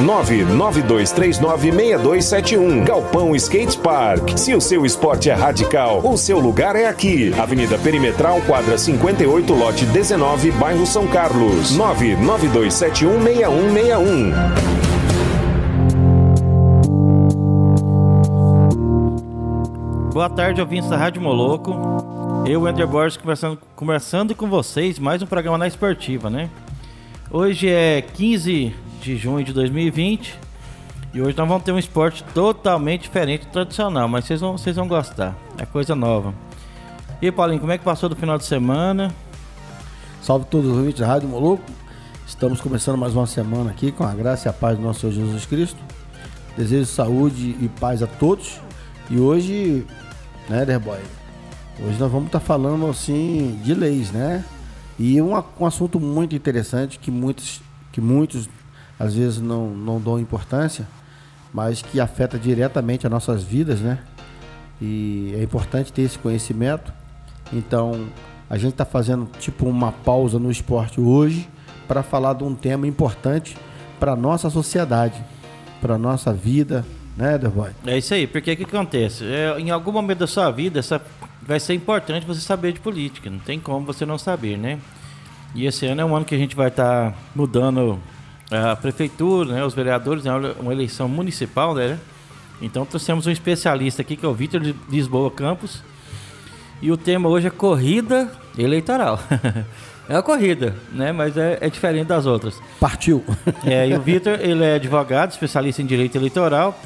992396271. Galpão Skate Park. Se o seu esporte é radical, o seu lugar é aqui. Avenida Perimetral, quadra 58, lote 19, bairro São Carlos. 992716161. Boa tarde, ouvintes da Rádio Moloco. Eu, Ender Borges, conversando, conversando com vocês, mais um programa na Esportiva, né? Hoje é 15 de junho de 2020 e hoje nós vamos ter um esporte totalmente diferente do tradicional, mas vocês vão, vocês vão gostar, é coisa nova. E Paulinho, como é que passou do final de semana? Salve todos os ouvintes da Rádio Moloco. Estamos começando mais uma semana aqui com a graça e a paz do nosso Senhor Jesus Cristo. Desejo saúde e paz a todos. E hoje, né, Derboy? Hoje nós vamos estar falando assim de leis, né? E um, um assunto muito interessante que muitos, que muitos às vezes não, não dão importância, mas que afeta diretamente as nossas vidas, né? E é importante ter esse conhecimento. Então, a gente está fazendo tipo uma pausa no esporte hoje para falar de um tema importante para nossa sociedade, para nossa vida, né, Derboy? É isso aí, porque o que acontece? É, em algum momento da sua vida, essa, vai ser importante você saber de política, não tem como você não saber, né? E esse ano é um ano que a gente vai estar tá mudando a prefeitura, né, os vereadores, é uma eleição municipal, né? Então trouxemos um especialista aqui que é o Vitor Lisboa Campos. E o tema hoje é corrida eleitoral. é a corrida, né? Mas é, é, diferente das outras. Partiu. É, e o Vitor, ele é advogado, especialista em direito eleitoral,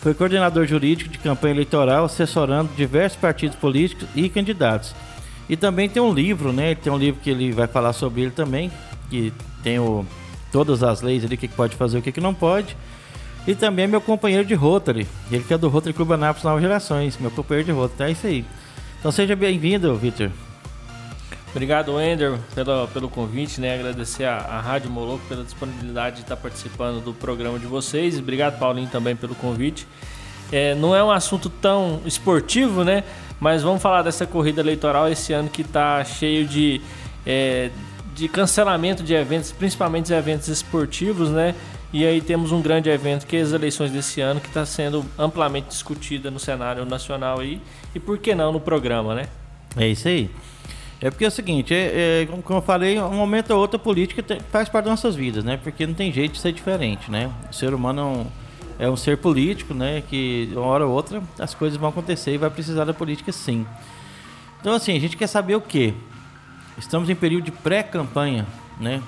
foi coordenador jurídico de campanha eleitoral, assessorando diversos partidos políticos e candidatos. E também tem um livro, né? Tem um livro que ele vai falar sobre ele também, que tem o todas as leis ali, o que, pode fazer, o que, que não pode. E também é meu companheiro de Rotary, ele que é do Rotary Clube Anápolis Novas Gerações, meu companheiro de Rotary, é isso aí. Então seja bem-vindo, Victor. Obrigado, Ender, pelo, pelo convite, né? Agradecer a, a Rádio Moloco pela disponibilidade de estar participando do programa de vocês. Obrigado, Paulinho, também pelo convite. É, não é um assunto tão esportivo, né? Mas vamos falar dessa corrida eleitoral esse ano que está cheio de é, de cancelamento de eventos, principalmente de eventos esportivos, né? E aí temos um grande evento que é as eleições desse ano, que está sendo amplamente discutida no cenário nacional aí, e por que não no programa, né? É isso aí. É porque é o seguinte, é, é, como eu falei, um momento ou outro a política faz parte das nossas vidas, né? Porque não tem jeito de ser diferente, né? O ser humano é um, é um ser político, né? Que uma hora ou outra as coisas vão acontecer e vai precisar da política sim. Então assim, a gente quer saber o quê? Estamos em período de pré-campanha, né?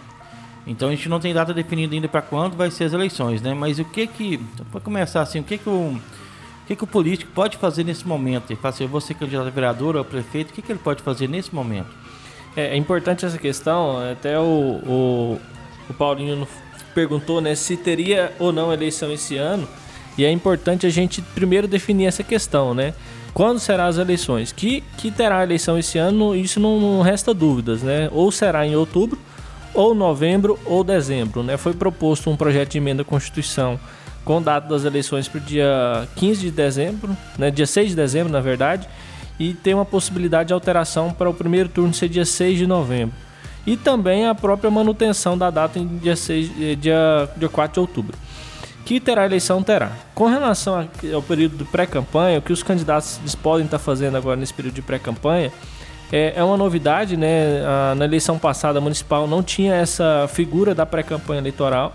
Então a gente não tem data definida ainda para quando vai ser as eleições, né? Mas o que que, para começar assim, o que que o, o que que o político pode fazer nesse momento? Ele fala assim, eu vou ser candidato a vereador ou a prefeito, o que que ele pode fazer nesse momento? É, é importante essa questão, até o, o, o Paulinho perguntou, né, se teria ou não eleição esse ano, e é importante a gente primeiro definir essa questão, né? Quando serão as eleições? Que, que terá eleição esse ano, isso não, não resta dúvidas, né? Ou será em outubro, ou novembro, ou dezembro, né? Foi proposto um projeto de emenda à Constituição com data das eleições para o dia 15 de dezembro, né? Dia 6 de dezembro, na verdade, e tem uma possibilidade de alteração para o primeiro turno ser dia 6 de novembro. E também a própria manutenção da data em dia, 6, eh, dia, dia 4 de outubro que terá eleição terá. Com relação ao período de pré-campanha, o que os candidatos podem estar fazendo agora nesse período de pré-campanha é, é, uma novidade, né? na eleição passada municipal não tinha essa figura da pré-campanha eleitoral.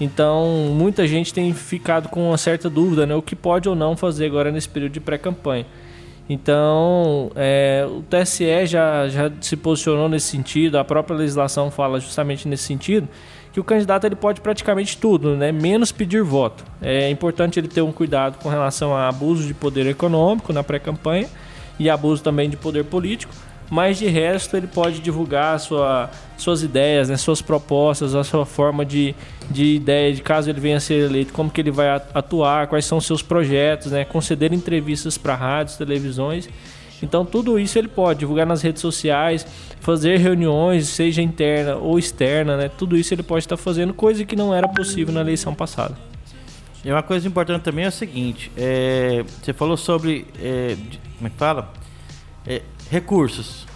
Então, muita gente tem ficado com uma certa dúvida, né? O que pode ou não fazer agora nesse período de pré-campanha. Então, é, o TSE já, já se posicionou nesse sentido, a própria legislação fala justamente nesse sentido que o candidato ele pode praticamente tudo, né? menos pedir voto. É importante ele ter um cuidado com relação a abuso de poder econômico na pré-campanha e abuso também de poder político, mas de resto ele pode divulgar sua, suas ideias, né, suas propostas, a sua forma de, de ideia, de caso ele venha a ser eleito, como que ele vai atuar, quais são seus projetos, né, conceder entrevistas para rádios, televisões. Então tudo isso ele pode divulgar nas redes sociais, fazer reuniões, seja interna ou externa, né? Tudo isso ele pode estar fazendo, coisa que não era possível na eleição passada. E uma coisa importante também é o seguinte: é, você falou sobre. É, como é que fala? É, recursos.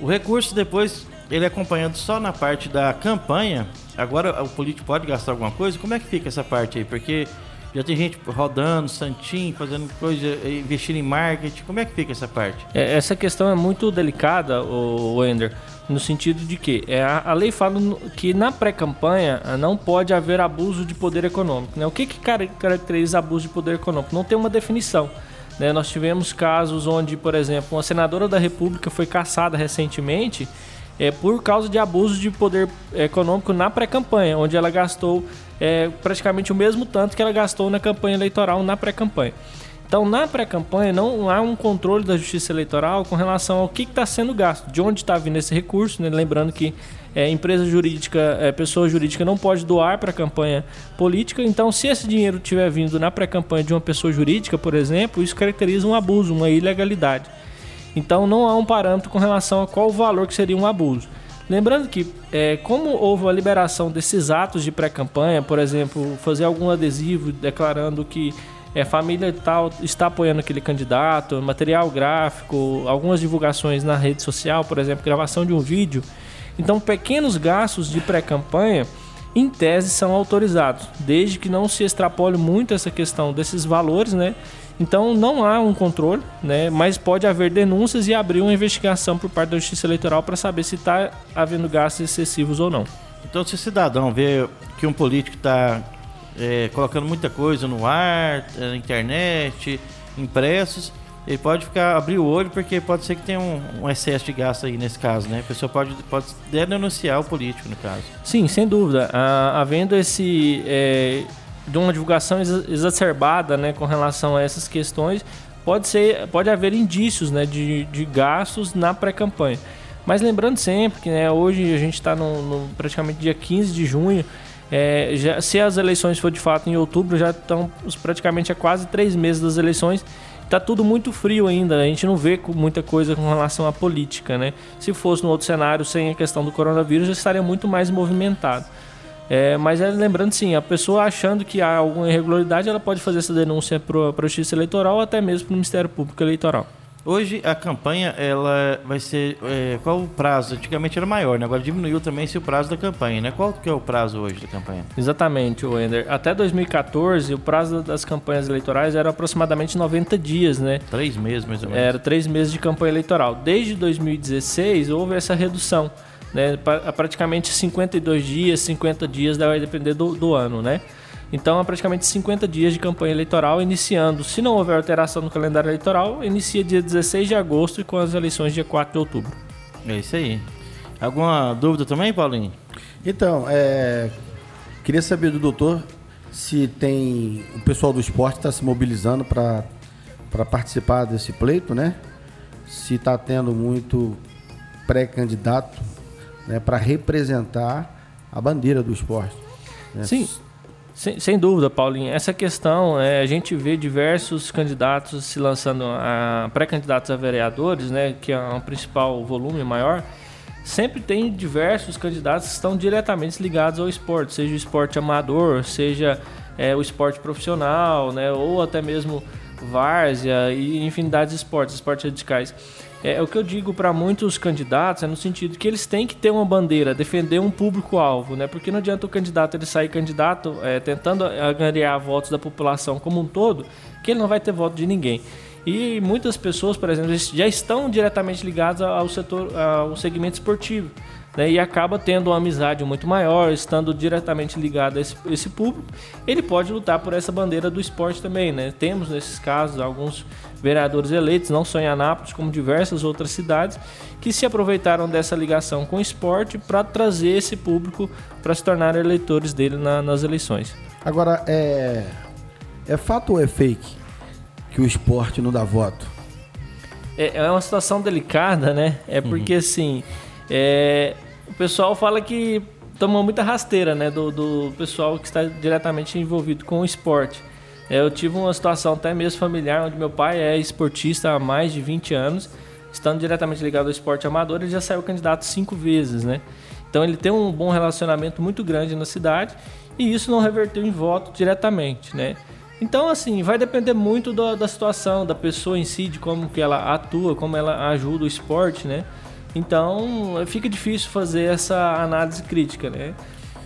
O recurso depois ele é acompanhando só na parte da campanha. Agora o político pode gastar alguma coisa? Como é que fica essa parte aí? Porque já tem gente rodando, santinho, fazendo coisa, investindo em marketing. Como é que fica essa parte? É, essa questão é muito delicada, o Wender, no sentido de que é, a, lei fala que na pré-campanha ah, não pode haver abuso de poder econômico. Né? O que, que caracteriza abuso de poder econômico? Não tem uma definição. Né? Nós tivemos casos onde, por exemplo, uma senadora da República foi caçada recentemente é, por causa de abuso de poder econômico na pré-campanha, onde ela gastou é, praticamente o mesmo tanto que ela gastou na campanha eleitoral na pré-campanha. Então, na pré-campanha, não há um controle da justiça eleitoral com relação ao que está sendo gasto, de onde está vindo esse recurso. Né? Lembrando que é, empresa jurídica, é, pessoa jurídica não pode doar para a campanha política. Então, se esse dinheiro tiver vindo na pré-campanha de uma pessoa jurídica, por exemplo, isso caracteriza um abuso, uma ilegalidade. Então, não há um parâmetro com relação a qual o valor que seria um abuso. Lembrando que, é, como houve a liberação desses atos de pré-campanha, por exemplo, fazer algum adesivo declarando que é, família tal está apoiando aquele candidato, material gráfico, algumas divulgações na rede social, por exemplo, gravação de um vídeo. Então, pequenos gastos de pré-campanha, em tese, são autorizados, desde que não se extrapole muito essa questão desses valores, né? Então, não há um controle, né? Mas pode haver denúncias e abrir uma investigação por parte da Justiça Eleitoral para saber se está havendo gastos excessivos ou não. Então, se o cidadão vê que um político está é, colocando muita coisa no ar, é, na internet, impressos, ele pode ficar abrir o olho porque pode ser que tenha um, um, excesso de gasto aí nesse caso, né? A pessoa pode, pode denunciar o político no caso. Sim, sem dúvida. Ah, havendo esse é, de uma divulgação exacerbada, né, com relação a essas questões, pode ser, pode haver indícios, né, de, de gastos na pré-campanha. Mas lembrando sempre que né, hoje a gente está no, no, praticamente dia 15 de junho é, já, se as eleições for de fato em outubro, já estão praticamente há quase três meses das eleições. Está tudo muito frio ainda, a gente não vê muita coisa com relação à política, né? Se fosse no outro cenário, sem a questão do coronavírus, já estaria muito mais movimentado. É, mas é, lembrando sim, a pessoa achando que há alguma irregularidade, ela pode fazer essa denúncia para a Justiça Eleitoral ou até mesmo para o Ministério Público Eleitoral. Hoje a campanha ela vai ser é, qual o prazo? Antigamente era maior, né? agora diminuiu também se o prazo da campanha, né? Qual que é o prazo hoje da campanha? Exatamente, Wender. Até 2014 o prazo das campanhas eleitorais era aproximadamente 90 dias, né? Três meses mais ou menos. Era três meses de campanha eleitoral. Desde 2016 houve essa redução, né? Praticamente 52 dias, 50 dias vai depender do, do ano, né? Então, há praticamente 50 dias de campanha eleitoral, iniciando, se não houver alteração no calendário eleitoral, inicia dia 16 de agosto e com as eleições dia 4 de outubro. É isso aí. Alguma dúvida também, Paulinho? Então, é, queria saber do doutor se tem o pessoal do esporte está se mobilizando para participar desse pleito, né? Se está tendo muito pré-candidato né, para representar a bandeira do esporte. Né? Sim. Sem, sem, dúvida, Paulinho. Essa questão, é, a gente vê diversos candidatos se lançando a pré-candidatos a vereadores, né, que é o principal volume maior. Sempre tem diversos candidatos que estão diretamente ligados ao esporte, seja o esporte amador, seja é, o esporte profissional, né, ou até mesmo várzea e infinidade de esportes, esportes radicais. É, o que eu digo para muitos candidatos é no sentido que eles têm que ter uma bandeira, defender um público-alvo, né? Porque não adianta o candidato ele sair candidato é, tentando ganhar votos da população como um todo, que ele não vai ter voto de ninguém. E muitas pessoas, por exemplo, já estão diretamente ligadas ao setor, ao segmento esportivo né, e acaba tendo uma amizade muito maior, estando diretamente ligado a esse, esse, público, ele pode lutar por essa bandeira do esporte também. Né? Temos nesses casos alguns vereadores eleitos, não só em Anápolis, como diversas outras cidades, que se aproveitaram dessa ligação com o esporte para trazer esse público para se tornar eleitores dele na, nas eleições. Agora, é, é fato ou é fake que o esporte não dá voto? É, é uma situação delicada, né? É porque, assim, é, o pessoal fala que toma muita rasteira, né? Do, do pessoal que está diretamente envolvido com o esporte. É, eu tive uma situação até mesmo familiar, onde meu pai é esportista há mais de 20 anos, estando diretamente ligado ao esporte amador, ele já saiu candidato cinco vezes, né? Então ele tem um bom relacionamento muito grande na cidade e isso não reverteu em voto diretamente, né? Então, assim, vai depender muito da, da situação, da pessoa em si, de como que ela atua, como ela ajuda o esporte, né? Então, fica difícil fazer essa análise crítica, né?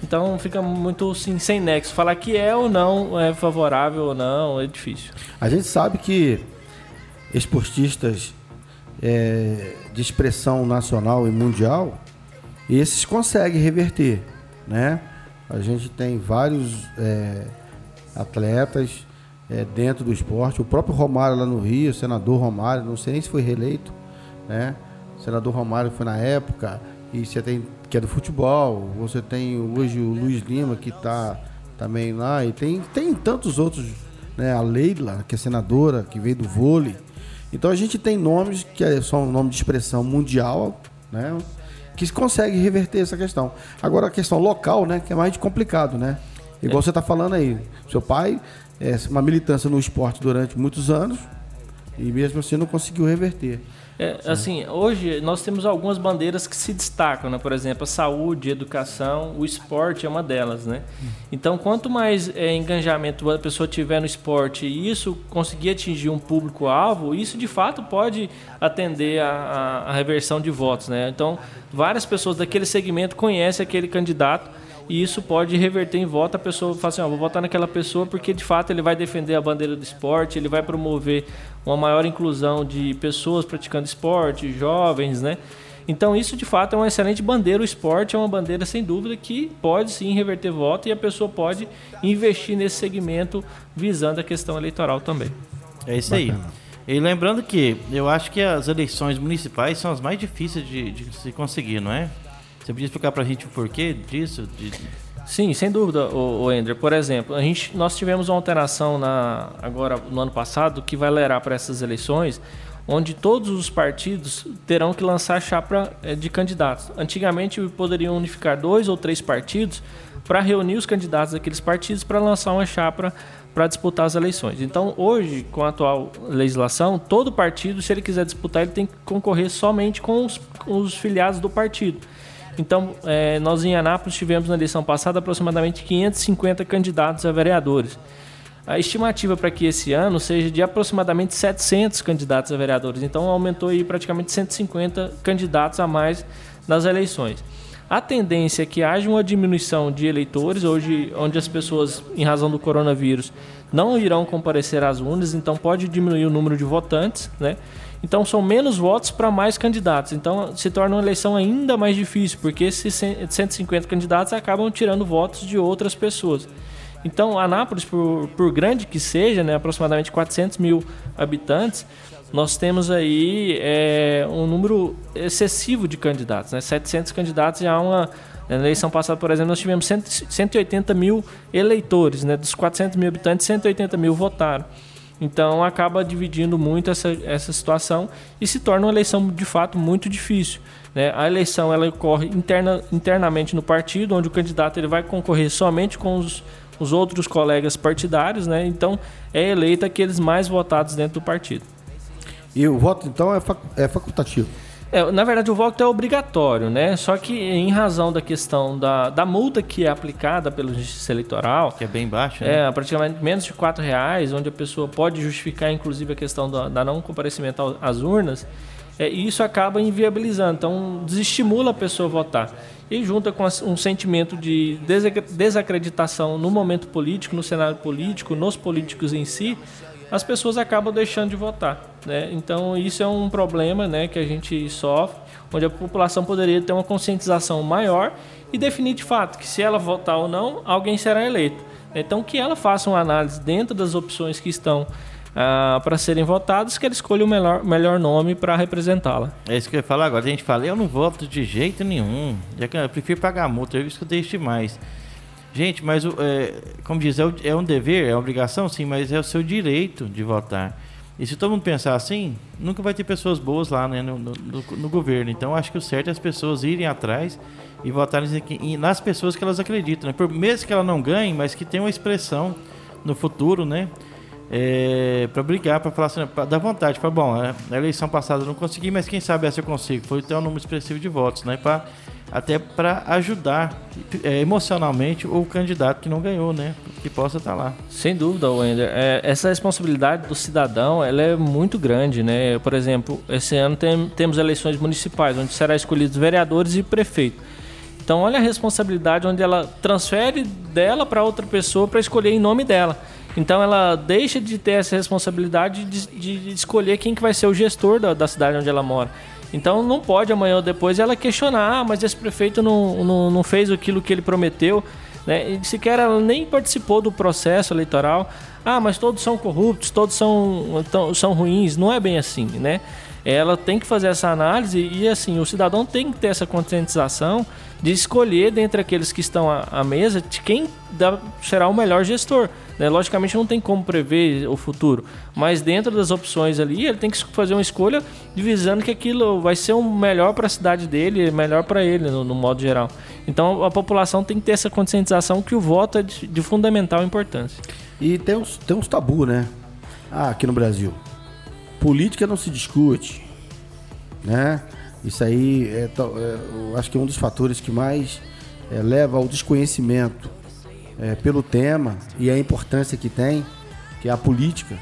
Então fica muito assim, sem nexo. Falar que é ou não é favorável ou não é difícil. A gente sabe que esportistas é, de expressão nacional e mundial, esses conseguem reverter, né? A gente tem vários é, atletas é, dentro do esporte. O próprio Romário lá no Rio, o senador Romário, não sei nem se foi reeleito, né? Senador Romário foi na época e você tem que é do futebol. Você tem hoje o Luiz Lima que está também lá e tem tem tantos outros, né? A Leila que é senadora que veio do vôlei. Então a gente tem nomes que é, são nome de expressão mundial, né? Que consegue reverter essa questão. Agora a questão local, né? Que é mais complicado, né? Igual é. você está falando aí, seu pai é uma militância no esporte durante muitos anos e mesmo assim não conseguiu reverter. É, assim, hoje nós temos algumas bandeiras que se destacam, né? Por exemplo, a saúde, a educação, o esporte é uma delas, né? Então, quanto mais é, engajamento a pessoa tiver no esporte e isso conseguir atingir um público-alvo, isso de fato pode atender a, a, a reversão de votos, né? Então, várias pessoas daquele segmento conhecem aquele candidato e isso pode reverter em voto. A pessoa fala assim: ó, vou votar naquela pessoa porque de fato ele vai defender a bandeira do esporte, ele vai promover uma maior inclusão de pessoas praticando esporte, jovens, né? Então isso de fato é uma excelente bandeira. O esporte é uma bandeira sem dúvida que pode sim reverter voto e a pessoa pode investir nesse segmento visando a questão eleitoral também. É isso aí. E lembrando que eu acho que as eleições municipais são as mais difíceis de, de se conseguir, não é? Você podia explicar para a gente o porquê disso? De... Sim, sem dúvida, o, Ender. Por exemplo, a gente, nós tivemos uma alteração na, agora no ano passado que vai levar para essas eleições, onde todos os partidos terão que lançar chapa eh, de candidatos. Antigamente poderiam unificar dois ou três partidos para reunir os candidatos daqueles partidos para lançar uma chapa para disputar as eleições. Então, hoje, com a atual legislação, todo partido, se ele quiser disputar, ele tem que concorrer somente com os, com os filiados do partido. Então, é, nós em Anápolis tivemos na eleição passada aproximadamente 550 candidatos a vereadores. A estimativa para que esse ano seja de aproximadamente 700 candidatos a vereadores. Então, aumentou aí praticamente 150 candidatos a mais nas eleições. A tendência é que haja uma diminuição de eleitores, hoje, onde as pessoas, em razão do coronavírus, não irão comparecer às urnas, então pode diminuir o número de votantes, né? Então são menos votos para mais candidatos. Então se torna uma eleição ainda mais difícil, porque esses 150 candidatos acabam tirando votos de outras pessoas. Então, Anápolis, por, por grande que seja, né, aproximadamente 400 mil habitantes, nós temos aí é, um número excessivo de candidatos. Né? 700 candidatos já uma. Na eleição passada, por exemplo, nós tivemos 180 mil eleitores. Né? Dos 400 mil habitantes, 180 mil votaram. Então acaba dividindo muito essa, essa situação e se torna uma eleição de fato muito difícil. Né? A eleição ela ocorre interna, internamente no partido, onde o candidato ele vai concorrer somente com os, os outros colegas partidários, né? então é eleito aqueles mais votados dentro do partido. E o voto então é, fac, é facultativo? É, na verdade, o voto é obrigatório, né? Só que em razão da questão da, da multa que é aplicada pelo Justiça Eleitoral... Que é bem baixa, né? É, praticamente menos de R$ reais, onde a pessoa pode justificar, inclusive, a questão da, da não comparecimento às urnas, é, e isso acaba inviabilizando. Então, desestimula a pessoa a votar. E junta com um sentimento de desacreditação no momento político, no cenário político, nos políticos em si, as pessoas acabam deixando de votar. Né? Então isso é um problema né, que a gente sofre, onde a população poderia ter uma conscientização maior e definir de fato que se ela votar ou não, alguém será eleito. Então que ela faça uma análise dentro das opções que estão ah, para serem votadas, que ela escolha o melhor, melhor nome para representá-la. É isso que eu ia falar agora. A gente fala, eu não voto de jeito nenhum. Eu prefiro pagar multa, eu escutei isso demais. Gente, mas é, como diz, é, é, um dever, é uma obrigação, sim, mas é o seu direito de votar. E se todo mundo pensar assim, nunca vai ter pessoas boas lá né, no, no, no governo. Então acho que o certo é as pessoas irem atrás e votarem nas pessoas que elas acreditam. Né? Por, mesmo que ela não ganhe, mas que tenha uma expressão no futuro, né? É, para brigar, para falar assim, pra dar vontade. Para bom, é, a eleição passada eu não consegui, mas quem sabe essa eu consigo. Foi ter um número expressivo de votos, né? Pra, até para ajudar é, emocionalmente o candidato que não ganhou, né? Que possa estar tá lá. Sem dúvida, Wender. É, essa responsabilidade do cidadão ela é muito grande, né? Por exemplo, esse ano tem, temos eleições municipais, onde será escolhidos vereadores e prefeito. Então, olha a responsabilidade onde ela transfere dela para outra pessoa para escolher em nome dela. Então ela deixa de ter essa responsabilidade de, de escolher quem que vai ser o gestor da, da, cidade onde ela mora. Então não pode amanhã ou depois ela questionar, ah, mas esse prefeito não, não, não fez aquilo que ele prometeu. Né? E sequer ela nem participou do processo eleitoral. Ah, mas todos são corruptos, todos são, são ruins. Não é bem assim, né? Ela tem que fazer essa análise e assim, o cidadão tem que ter essa conscientização de escolher dentre aqueles que estão à, à mesa de quem dá, será o melhor gestor. Né? Logicamente não tem como prever o futuro, mas dentro das opções ali ele tem que fazer uma escolha visando que aquilo vai ser o melhor para a cidade dele, melhor para ele no, no, modo geral. Então a população tem que ter essa conscientização que o voto é de, de fundamental importância. E tem uns, tem uns tabu, né? Ah, aqui no Brasil. Política não se discute, né? Isso aí é, é, acho que é um dos fatores que mais é, leva ao desconhecimento é, pelo tema e a importância que tem, que é a política,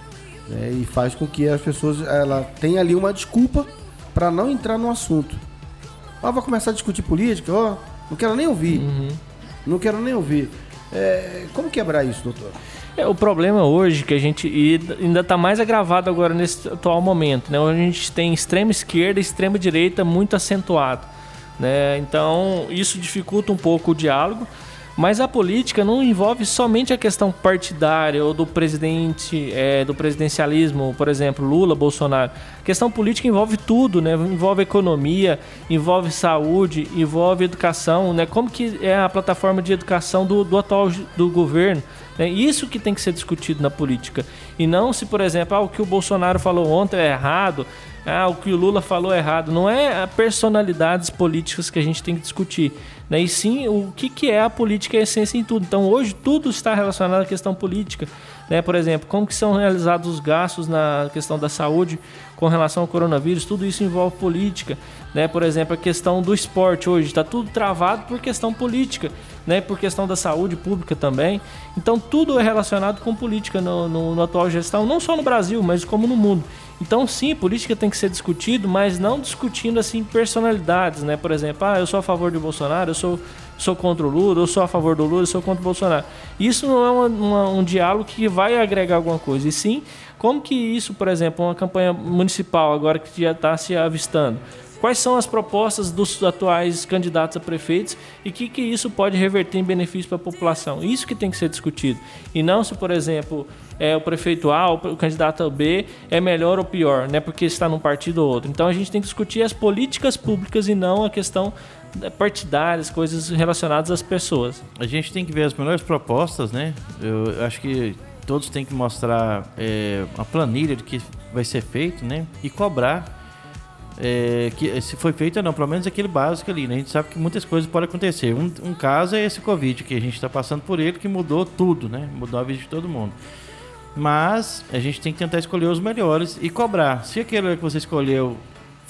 né, e faz com que as pessoas ela tenha ali uma desculpa para não entrar no assunto. Ah, vai começar a discutir política? Ó, não quero nem ouvir. Uhum. Não quero nem ouvir. É, como quebrar isso, doutor? É, o problema hoje que a gente e ainda está mais agravado agora nesse atual momento, né? Onde a gente tem extrema esquerda e extrema direita muito acentuado, né? Então isso dificulta um pouco o diálogo. Mas a política não envolve somente a questão partidária ou do presidente, é, do presidencialismo, por exemplo, Lula, Bolsonaro. Questão política envolve tudo, né? Envolve economia, envolve saúde, envolve educação, né? Como que é a plataforma de educação do, do atual do governo? É isso que tem que ser discutido na política. E não se, por exemplo, ah, o que o Bolsonaro falou ontem é errado, ah, o que o Lula falou é errado. Não é personalidades políticas que a gente tem que discutir. Né? E sim o que, que é a política a essência em tudo. Então hoje tudo está relacionado à questão política. Né? Por exemplo, como que são realizados os gastos na questão da saúde com relação ao coronavírus, tudo isso envolve política. Né? Por exemplo, a questão do esporte hoje está tudo travado por questão política, né? por questão da saúde pública também. Então tudo é relacionado com política no, no, no atual gestão, não só no Brasil, mas como no mundo. Então, sim, política tem que ser discutido, mas não discutindo assim personalidades, né? Por exemplo, ah, eu sou a favor de Bolsonaro, eu sou sou contra o Lula, eu sou a favor do Lula, eu sou contra o Bolsonaro. Isso não é uma, uma, um diálogo que vai agregar alguma coisa, e sim como que isso, por exemplo, uma campanha municipal agora que já está se avistando, quais são as propostas dos atuais candidatos a prefeitos e que, que isso pode reverter em benefício para a população. Isso que tem que ser discutido. E não se, por exemplo, é, o prefeito A, o candidato B é melhor ou pior, né, porque está num partido ou outro. Então a gente tem que discutir as políticas públicas e não a questão partidárias, coisas relacionadas às pessoas. A gente tem que ver as melhores propostas, né? Eu acho que todos têm que mostrar é, a planilha de que vai ser feito, né? E cobrar é, que se foi feito ou não, pelo menos aquele básico ali, né? A gente sabe que muitas coisas podem acontecer. Um, um caso é esse Covid, que a gente está passando por ele, que mudou tudo, né? Mudou a vida de todo mundo. Mas a gente tem que tentar escolher os melhores e cobrar. Se aquele que você escolheu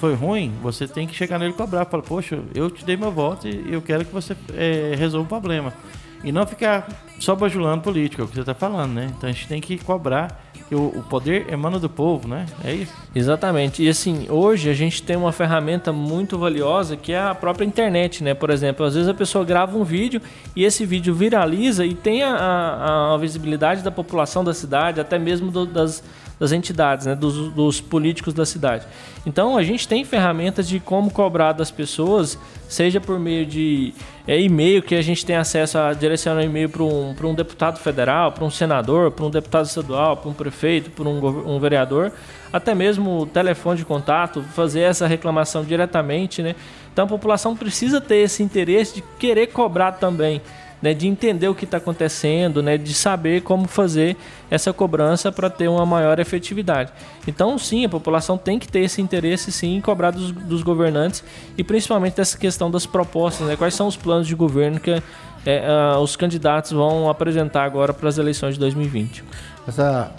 foi ruim, você tem que chegar nele e cobrar. Falar, poxa, eu te dei meu voto e eu quero que você é, resolva o problema. E não ficar só bajulando política, é o que você está falando, né? Então a gente tem que cobrar que o, o, poder emana do povo, né? É isso? Exatamente. E assim, hoje a gente tem uma ferramenta muito valiosa que é a própria internet, né? Por exemplo, às vezes a pessoa grava um vídeo e esse vídeo viraliza e tem a, a, a visibilidade da população da cidade, até mesmo do, das das entidades, né, dos, dos, políticos da cidade. Então a gente tem ferramentas de como cobrar das pessoas, seja por meio de é, e-mail, que a gente tem acesso a direcionar e-mail para um, um deputado federal, para um senador, para um deputado estadual, para um prefeito, para um, um vereador, até mesmo o telefone de contato, fazer essa reclamação diretamente. Né? Então a população precisa ter esse interesse de querer cobrar também né, de entender o que está acontecendo, né, de saber como fazer essa cobrança para ter uma maior efetividade. Então, sim, a população tem que ter esse interesse, sim, em cobrar dos, dos governantes e principalmente dessa questão das propostas, né, quais são os planos de governo que é, uh, os candidatos vão apresentar agora para as eleições de 2020. Essa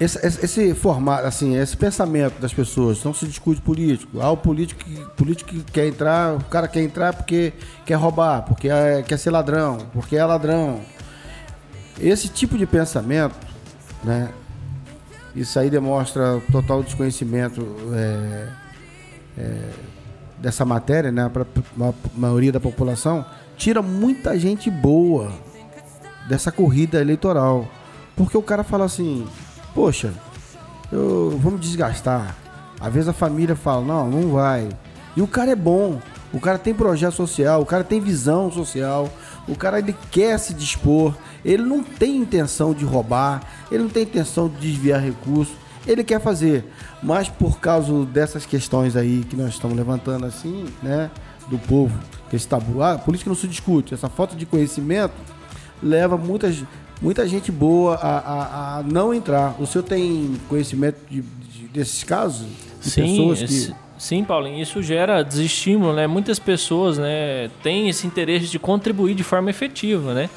esse, esse, esse, formato, assim, esse pensamento das pessoas, não se discute político. Ah, o político, político que quer entrar, o cara quer entrar porque quer roubar, porque é, quer ser ladrão, porque é ladrão. Esse tipo de pensamento, né? Isso aí demonstra total desconhecimento é, é, dessa matéria, né? Para a maioria da população, tira muita gente boa dessa corrida eleitoral. Porque o cara fala assim, poxa, eu vou me desgastar. Às vezes a família fala, não, não vai. E o cara é bom, o cara tem projeto social, o cara tem visão social, o cara ele quer se dispor, ele não tem intenção de roubar, ele não tem intenção de desviar recursos, ele quer fazer. Mas por causa dessas questões aí que nós estamos levantando assim, né, do povo, esse tabu, ah, política não se discute, essa falta de conhecimento leva muitas muita gente boa a, a, a não entrar. O senhor tem conhecimento de, de, desses casos? De sim, pessoas que... sim, Paulinho. Isso gera desestímulo, né? Muitas pessoas, né, têm esse interesse de contribuir de forma efetiva, né?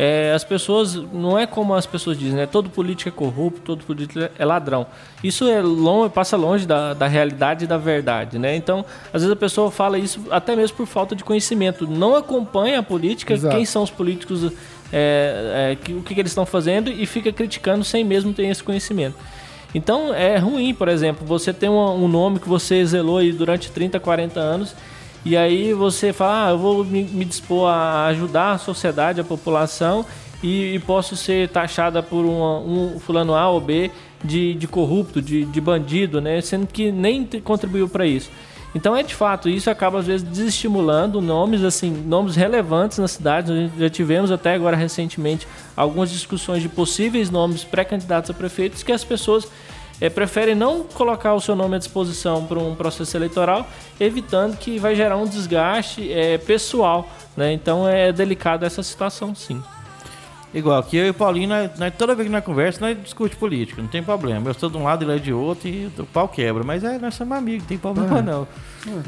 É, as pessoas não é como as pessoas dizem, né? Todo político é corrupto, todo político é ladrão. Isso é longe, passa longe da, da realidade e da verdade, né? Então, às vezes a pessoa fala isso até mesmo por falta de conhecimento. Não acompanha a política, Exato. quem são os políticos é, é, que, o que, que eles estão fazendo e fica criticando sem mesmo ter esse conhecimento. Então é ruim, por exemplo, você tem um, um nome que você zelou aí durante 30, 40 anos e aí você fala, ah, eu vou me, me dispor a ajudar a sociedade, a população e, e posso ser taxada por um fulano A ou B de, de corrupto, de, de bandido, né? Sendo que nem contribuiu para isso. Então é de fato, isso acaba às vezes desestimulando nomes assim, nomes relevantes na cidade. Já tivemos até agora recentemente algumas discussões de possíveis nomes pré-candidatos a prefeitos que as pessoas é, preferem não colocar o seu nome à disposição para um processo eleitoral, evitando que vai gerar um desgaste é, pessoal. Né? Então é delicada essa situação, sim. Igual, aqui eu e o Paulinho, nós, nós, toda vez que nós conversa, nós discute política, não tem problema. Eu estou de um lado, ele é de outro e o pau quebra. Mas é, nós somos amigos, não tem problema é. não.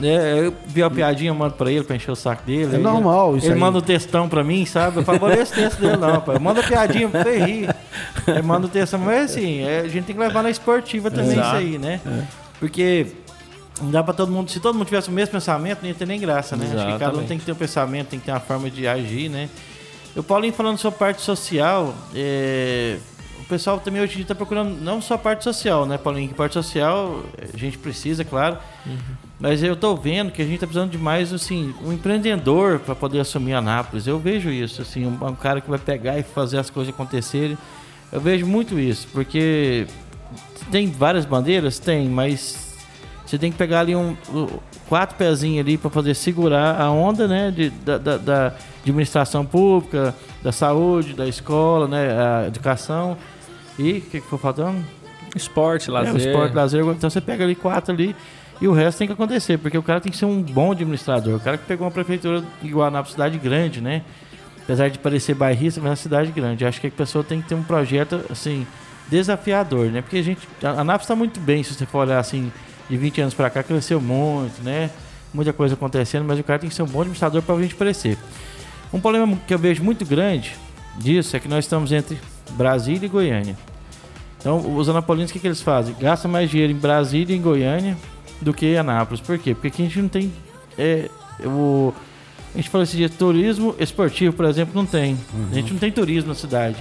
É. eu vi a piadinha, mando pra ele pra encher o saco dele. É ele, normal isso Ele aí. manda o um textão pra mim, sabe? Eu favoreço esse texto dele não, pai. Manda piadinha pra você rir. Ele manda o textão, mas assim, é, a gente tem que levar na esportiva também Exato. isso aí, né? É. Porque não dá pra todo mundo. Se todo mundo tivesse o mesmo pensamento, não ia ter nem graça, né? Exatamente. Acho que cada um tem que ter um pensamento, tem que ter uma forma de agir, né? O Paulinho falando sobre parte social, é, o pessoal também hoje está procurando não só a parte social, né, Paulinho? Que parte social a gente precisa, claro. Uhum. Mas eu estou vendo que a gente está precisando de mais, assim, um empreendedor para poder assumir Anápolis. Eu vejo isso, assim, um, um, cara que vai pegar e fazer as coisas acontecerem. Eu vejo muito isso, porque tem várias bandeiras? Tem, mas você tem que pegar ali um, quatro pezinhos ali para poder segurar a onda, né, de, da, da, da administração pública, da saúde, da escola, né, a educação. E o que, que foi faltando? Esporte, lazer. É, esporte, lazer. Então você pega ali quatro ali e o resto tem que acontecer, porque o cara tem que ser um bom administrador. O cara que pegou uma prefeitura igual na cidade grande, né? Apesar de parecer bairrista, mas é uma cidade grande. Eu acho que a pessoa tem que ter um projeto, assim, desafiador, né? Porque a gente... A Nápoles está muito bem, se você for olhar, assim, de 20 anos para cá, cresceu muito, né? Muita coisa acontecendo, mas o cara tem que ser um bom administrador para a gente crescer. Um problema que eu vejo muito grande disso é que nós estamos entre Brasília e Goiânia. Então, os anapolinos, o que, que eles fazem? Gastam mais dinheiro em Brasília e em Goiânia do que em Anápolis. Por quê? Porque aqui a gente não tem. É, o, a gente falou esse dia, turismo esportivo, por exemplo, não tem. Uhum. A gente não tem turismo na cidade.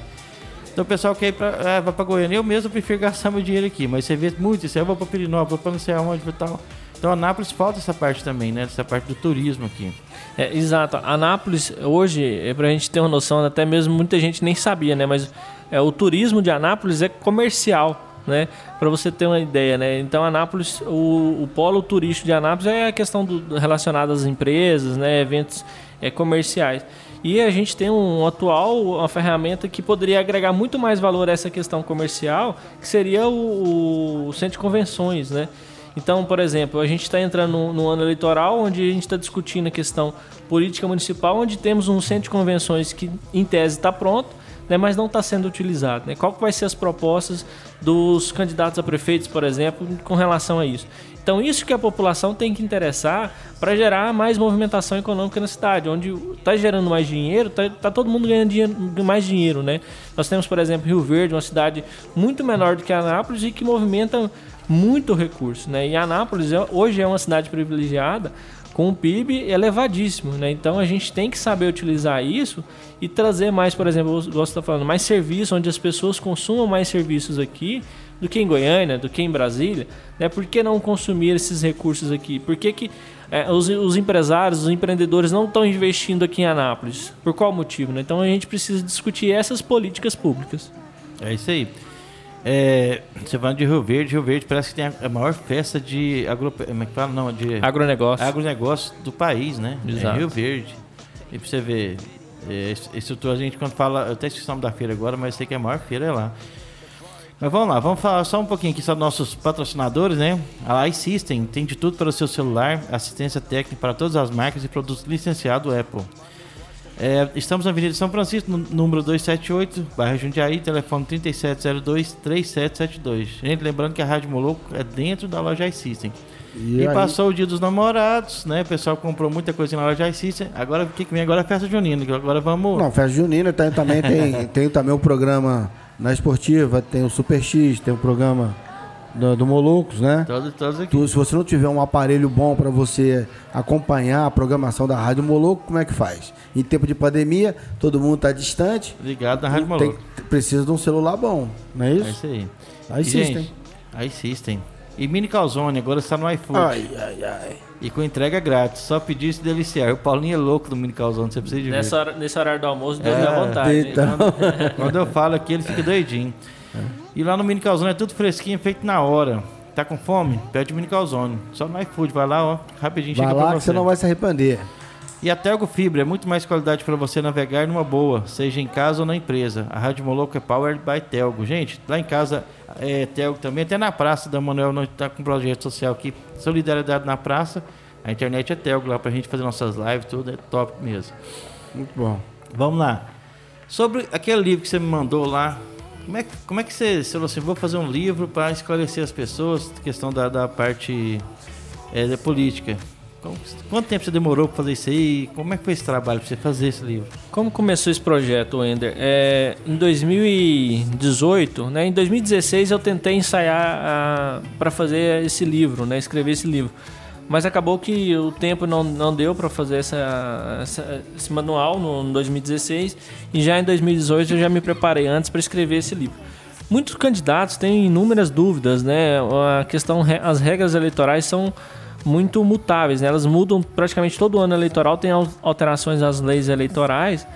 Então o pessoal quer ir pra, ah, vai pra Goiânia. Eu mesmo prefiro gastar meu dinheiro aqui, mas você vê muito isso. Eu vou pra Pirinópolis, vou pra não sei aonde e tal. Então Anápolis falta essa parte também, né? Essa parte do turismo aqui. É, exato. Anápolis, hoje, é pra gente ter uma noção, até mesmo muita gente nem sabia, né? Mas é, o turismo de Anápolis é comercial. Né? Para você ter uma ideia, né? Então, Anápolis, o, o polo turístico de Anápolis é a questão do, relacionada às empresas, né? Eventos é, comerciais. E a gente tem um atual, uma ferramenta que poderia agregar muito mais valor a essa questão comercial, que seria o, o centro de convenções, né? Então, por exemplo, a gente está entrando no, no, ano eleitoral, onde a gente está discutindo a questão política municipal, onde temos um centro de convenções que, em tese, está pronto, né, mas não está sendo utilizado. Né? Qual que vai ser as propostas dos candidatos a prefeitos, por exemplo, com relação a isso? Então, isso que a população tem que interessar para gerar mais movimentação econômica na cidade, onde está gerando mais dinheiro, está tá todo mundo ganhando dinheiro, mais dinheiro, né? Nós temos, por exemplo, Rio Verde, uma cidade muito menor do que Anápolis e que movimenta muito recurso, né? E Anápolis é, hoje é uma cidade privilegiada com um PIB elevadíssimo, né? Então a gente tem que saber utilizar isso e trazer mais, por exemplo, de estar falando, mais serviço, onde as pessoas consumam mais serviços aqui do que em Goiânia, do que em Brasília, né? Por que não consumir esses recursos aqui? Por que, que é, os, os, empresários, os empreendedores não estão investindo aqui em Anápolis? Por qual motivo? Né? Então a gente precisa discutir essas políticas públicas. É isso aí. É, você vai de Rio Verde, Rio Verde parece que tem a maior festa de agro, como é que fala? Não, de agronegócio. agronegócio do país, né? É Exato. É Rio Verde. E pra você ver, é, estrutura a gente quando fala, eu até esqueci o nome da feira agora, mas sei que é a maior feira é lá. Mas vamos lá, vamos falar só um pouquinho aqui sobre nossos patrocinadores, né? A iSystem tem de tudo para o seu celular, assistência técnica para todas as marcas e produtos licenciados Apple. É, estamos na Avenida São Francisco, número 278, bairro Jundiaí, telefone 3702-3772. Gente, lembrando que a Rádio Moloco é dentro da loja iSystem. E, e aí... passou o dia dos namorados, né? O pessoal comprou muita coisa na loja iSystem. Agora, o que, vem agora é a festa junina. Agora vamos... Não, festa junina tem, também tem, tem também o programa na esportiva, tem o Super X, tem o programa do, do Molucos, né? Todos, todos aqui. Tu, se você não tiver um aparelho bom para você acompanhar a programação da Rádio Moluco, como é que faz? Em tempo de pandemia, todo mundo está distante. Ligado na Rádio Moluco. precisa de um celular bom, não é isso? É isso aí. Aí System. Aí System. E Mini Calzone, agora está no iFood. Ai, ai, ai. E com entrega grátis. Só pedir e se deliciar. O Paulinho é louco do Mini Calzone, você precisa de Nessa ver. Hora, nesse horário do almoço, deu é, minha vontade. Então. Quando eu falo aqui, ele fica doidinho. É. E lá no Mini Calzone é tudo fresquinho, feito na hora. Tá com fome? Pede o Mini Calzone. Só no iFood, vai lá, ó, rapidinho vai chega lá que você. não vai se arrepender. E a Telgo Fibra é muito mais qualidade para você navegar numa boa, seja em casa ou na empresa. A Rádio Moloco é powered by Telgo. Gente, lá em casa é Telgo também, até na praça da Manuel, nós está com um projeto social aqui, Solidariedade na Praça. A internet é Telgo lá pra gente fazer nossas lives, tudo é top mesmo. Muito bom. Vamos lá. Sobre aquele livro que você me mandou lá, como é, como é que você, você falou assim, vou fazer um livro para esclarecer as pessoas, questão da, da parte é, da política. Quanto tempo você demorou para fazer isso aí? Como é que foi esse trabalho para você fazer esse livro? Como começou esse projeto, Wender? É, em 2018, né? Em 2016 eu tentei ensaiar para fazer esse livro, né? Escrever esse livro. Mas acabou que o tempo não, não deu para fazer essa, essa, esse manual no, no 2016 e já em 2018 eu já me preparei antes para escrever esse livro. Muitos candidatos têm inúmeras dúvidas, né? A questão, as regras eleitorais são muito mutáveis, né? elas mudam praticamente todo ano eleitoral, tem alterações às leis eleitorais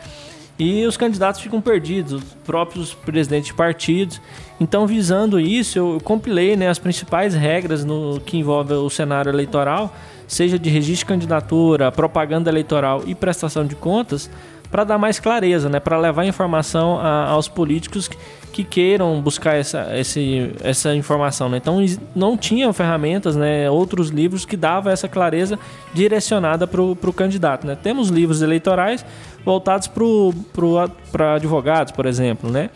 e os candidatos ficam perdidos, os próprios presidentes de partidos. Então, visando isso, eu compilei né, as principais regras no que envolve o cenário eleitoral, seja de registro de candidatura, propaganda eleitoral e prestação de contas, para dar mais clareza, né, para levar informação a, aos políticos que, que, queiram buscar essa, esse, essa informação. Né? Então, não tinham ferramentas, né, outros livros que davam essa clareza direcionada para o candidato. Né? Temos livros eleitorais voltados para advogados, por exemplo. Né?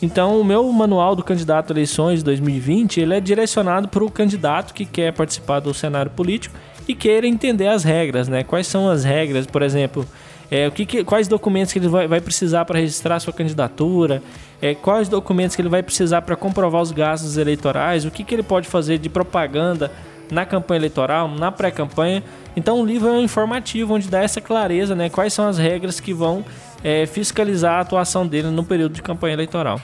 Então, o meu manual do candidato a eleições 2020 ele é direcionado para o candidato que quer participar do cenário político e queira entender as regras, né? Quais são as regras, por exemplo, é, o que, que, quais documentos que ele vai, vai precisar para registrar sua candidatura, é, quais documentos que ele vai precisar para comprovar os gastos eleitorais, o que, que ele pode fazer de propaganda na campanha eleitoral, na pré-campanha. Então o livro é um informativo onde dá essa clareza, né? Quais são as regras que vão é, fiscalizar a atuação dele no período de campanha eleitoral.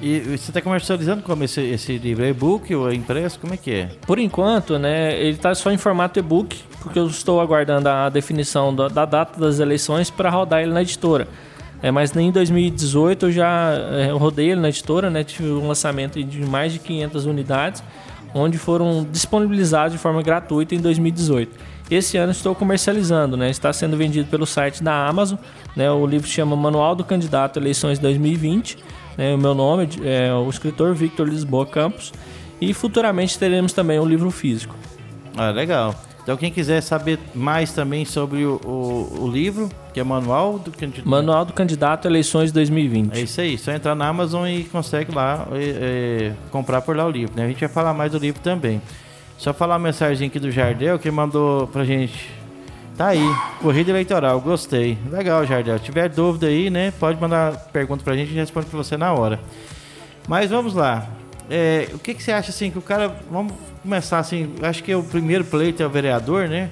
E você está comercializando como esse, esse livro? É e-book ou é impresso? Como é que é? Por enquanto, né, ele está só em formato e-book, porque eu estou aguardando a definição da, da data das eleições para rodar ele na editora. É, mas em 2018 eu já é, rodei ele na editora, né, tive um lançamento de mais de 500 unidades, onde foram disponibilizados de forma gratuita em 2018. Esse ano estou comercializando, né? Está sendo vendido pelo site da Amazon. Né? O livro se chama Manual do Candidato Eleições 2020. Né? O meu nome é o escritor Victor Lisboa Campos. E futuramente teremos também o livro físico. Ah, legal. Então quem quiser saber mais também sobre o, o, o livro, que é Manual do Candidato. Manual do Candidato Eleições 2020. É isso aí, só entrar na Amazon e consegue lá é, comprar por lá o livro. Né? A gente vai falar mais do livro também. Só falar uma mensagem aqui do Jardel que mandou pra gente. Tá aí, corrida eleitoral, gostei. Legal, Jardel. Se tiver dúvida aí, né? Pode mandar pergunta pra gente e responde pra você na hora. Mas vamos lá. É, o que, que você acha assim que o cara. Vamos começar assim. Acho que é o primeiro pleito é o vereador, né?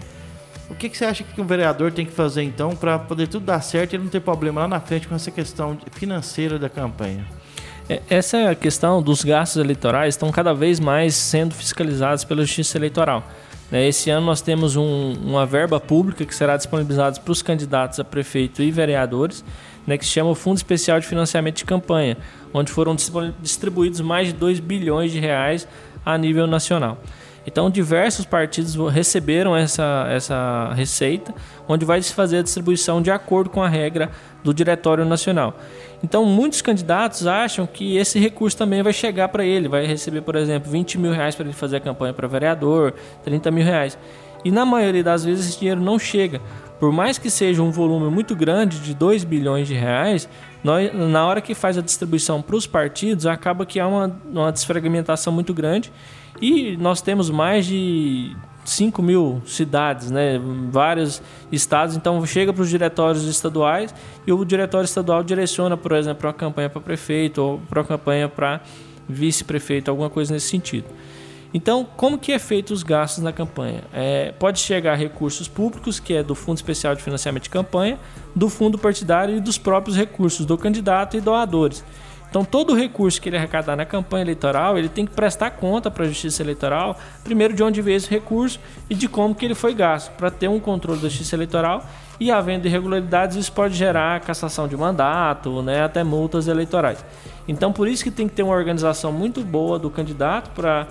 O que, que você acha que o vereador tem que fazer então para poder tudo dar certo e não ter problema lá na frente com essa questão financeira da campanha? É, essa é questão dos gastos eleitorais estão cada vez mais sendo fiscalizados pela Justiça Eleitoral. Né? Esse ano nós temos um, uma verba pública que será disponibilizada para os candidatos a prefeito e vereadores, né, que se chama o Fundo Especial de Financiamento de Campanha, onde foram distribuídos mais de 2 bilhões de reais a nível nacional. Então, diversos partidos receberam essa, essa receita, onde vai se fazer a distribuição de acordo com a regra do Diretório Nacional. Então, muitos candidatos acham que esse recurso também vai chegar para ele, vai receber, por exemplo, 20 mil reais para ele fazer a campanha para vereador, 30 mil reais. E na maioria das vezes esse dinheiro não chega. Por mais que seja um volume muito grande de 2 bilhões de reais, nós, na hora que faz a distribuição para os partidos, acaba que há uma, uma desfragmentação muito grande e nós temos mais de 5 mil cidades, né? vários estados, então chega para os diretórios estaduais e o diretório estadual direciona, por exemplo, uma campanha para prefeito ou para uma campanha para vice-prefeito, alguma coisa nesse sentido. Então, como que é feito os gastos na campanha? É, pode chegar recursos públicos, que é do Fundo Especial de Financiamento de Campanha, do fundo partidário e dos próprios recursos do candidato e doadores. Então, todo o recurso que ele arrecadar na campanha eleitoral, ele tem que prestar conta para a Justiça Eleitoral, primeiro de onde veio esse recurso e de como que ele foi gasto, para ter um controle da Justiça Eleitoral e havendo irregularidades, isso pode gerar cassação de mandato, né, até multas eleitorais. Então, por isso que tem que ter uma organização muito boa do candidato para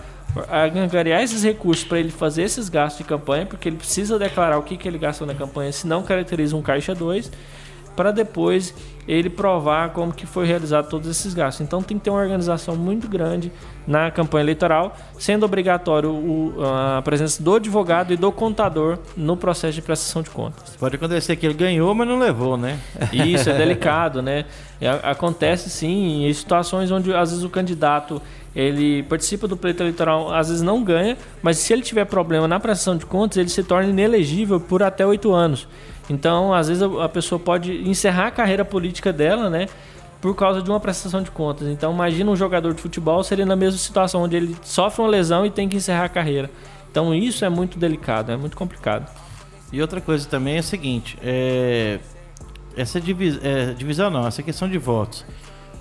angariar esses recursos para ele fazer esses gastos de campanha, porque ele precisa declarar o que, que ele gastou na campanha, se não caracteriza um caixa 2 para depois ele provar como que foi realizado todos esses gastos. Então tem que ter uma organização muito grande na campanha eleitoral, sendo obrigatório o, a presença do advogado e do contador no processo de prestação de contas. Pode acontecer que ele ganhou, mas não levou, né? Isso é delicado, né? Acontece sim em situações onde às vezes o candidato ele participa do pleito eleitoral, às vezes não ganha, mas se ele tiver problema na prestação de contas, ele se torna inelegível por até oito anos. Então, às vezes a pessoa pode encerrar a carreira política dela, né? Por causa de uma prestação de contas. Então, imagina um jogador de futebol seria na mesma situação, onde ele sofre uma lesão e tem que encerrar a carreira. Então, isso é muito delicado, é muito complicado. E outra coisa também é o seguinte: é... essa divis... é, divisão não, essa questão de votos.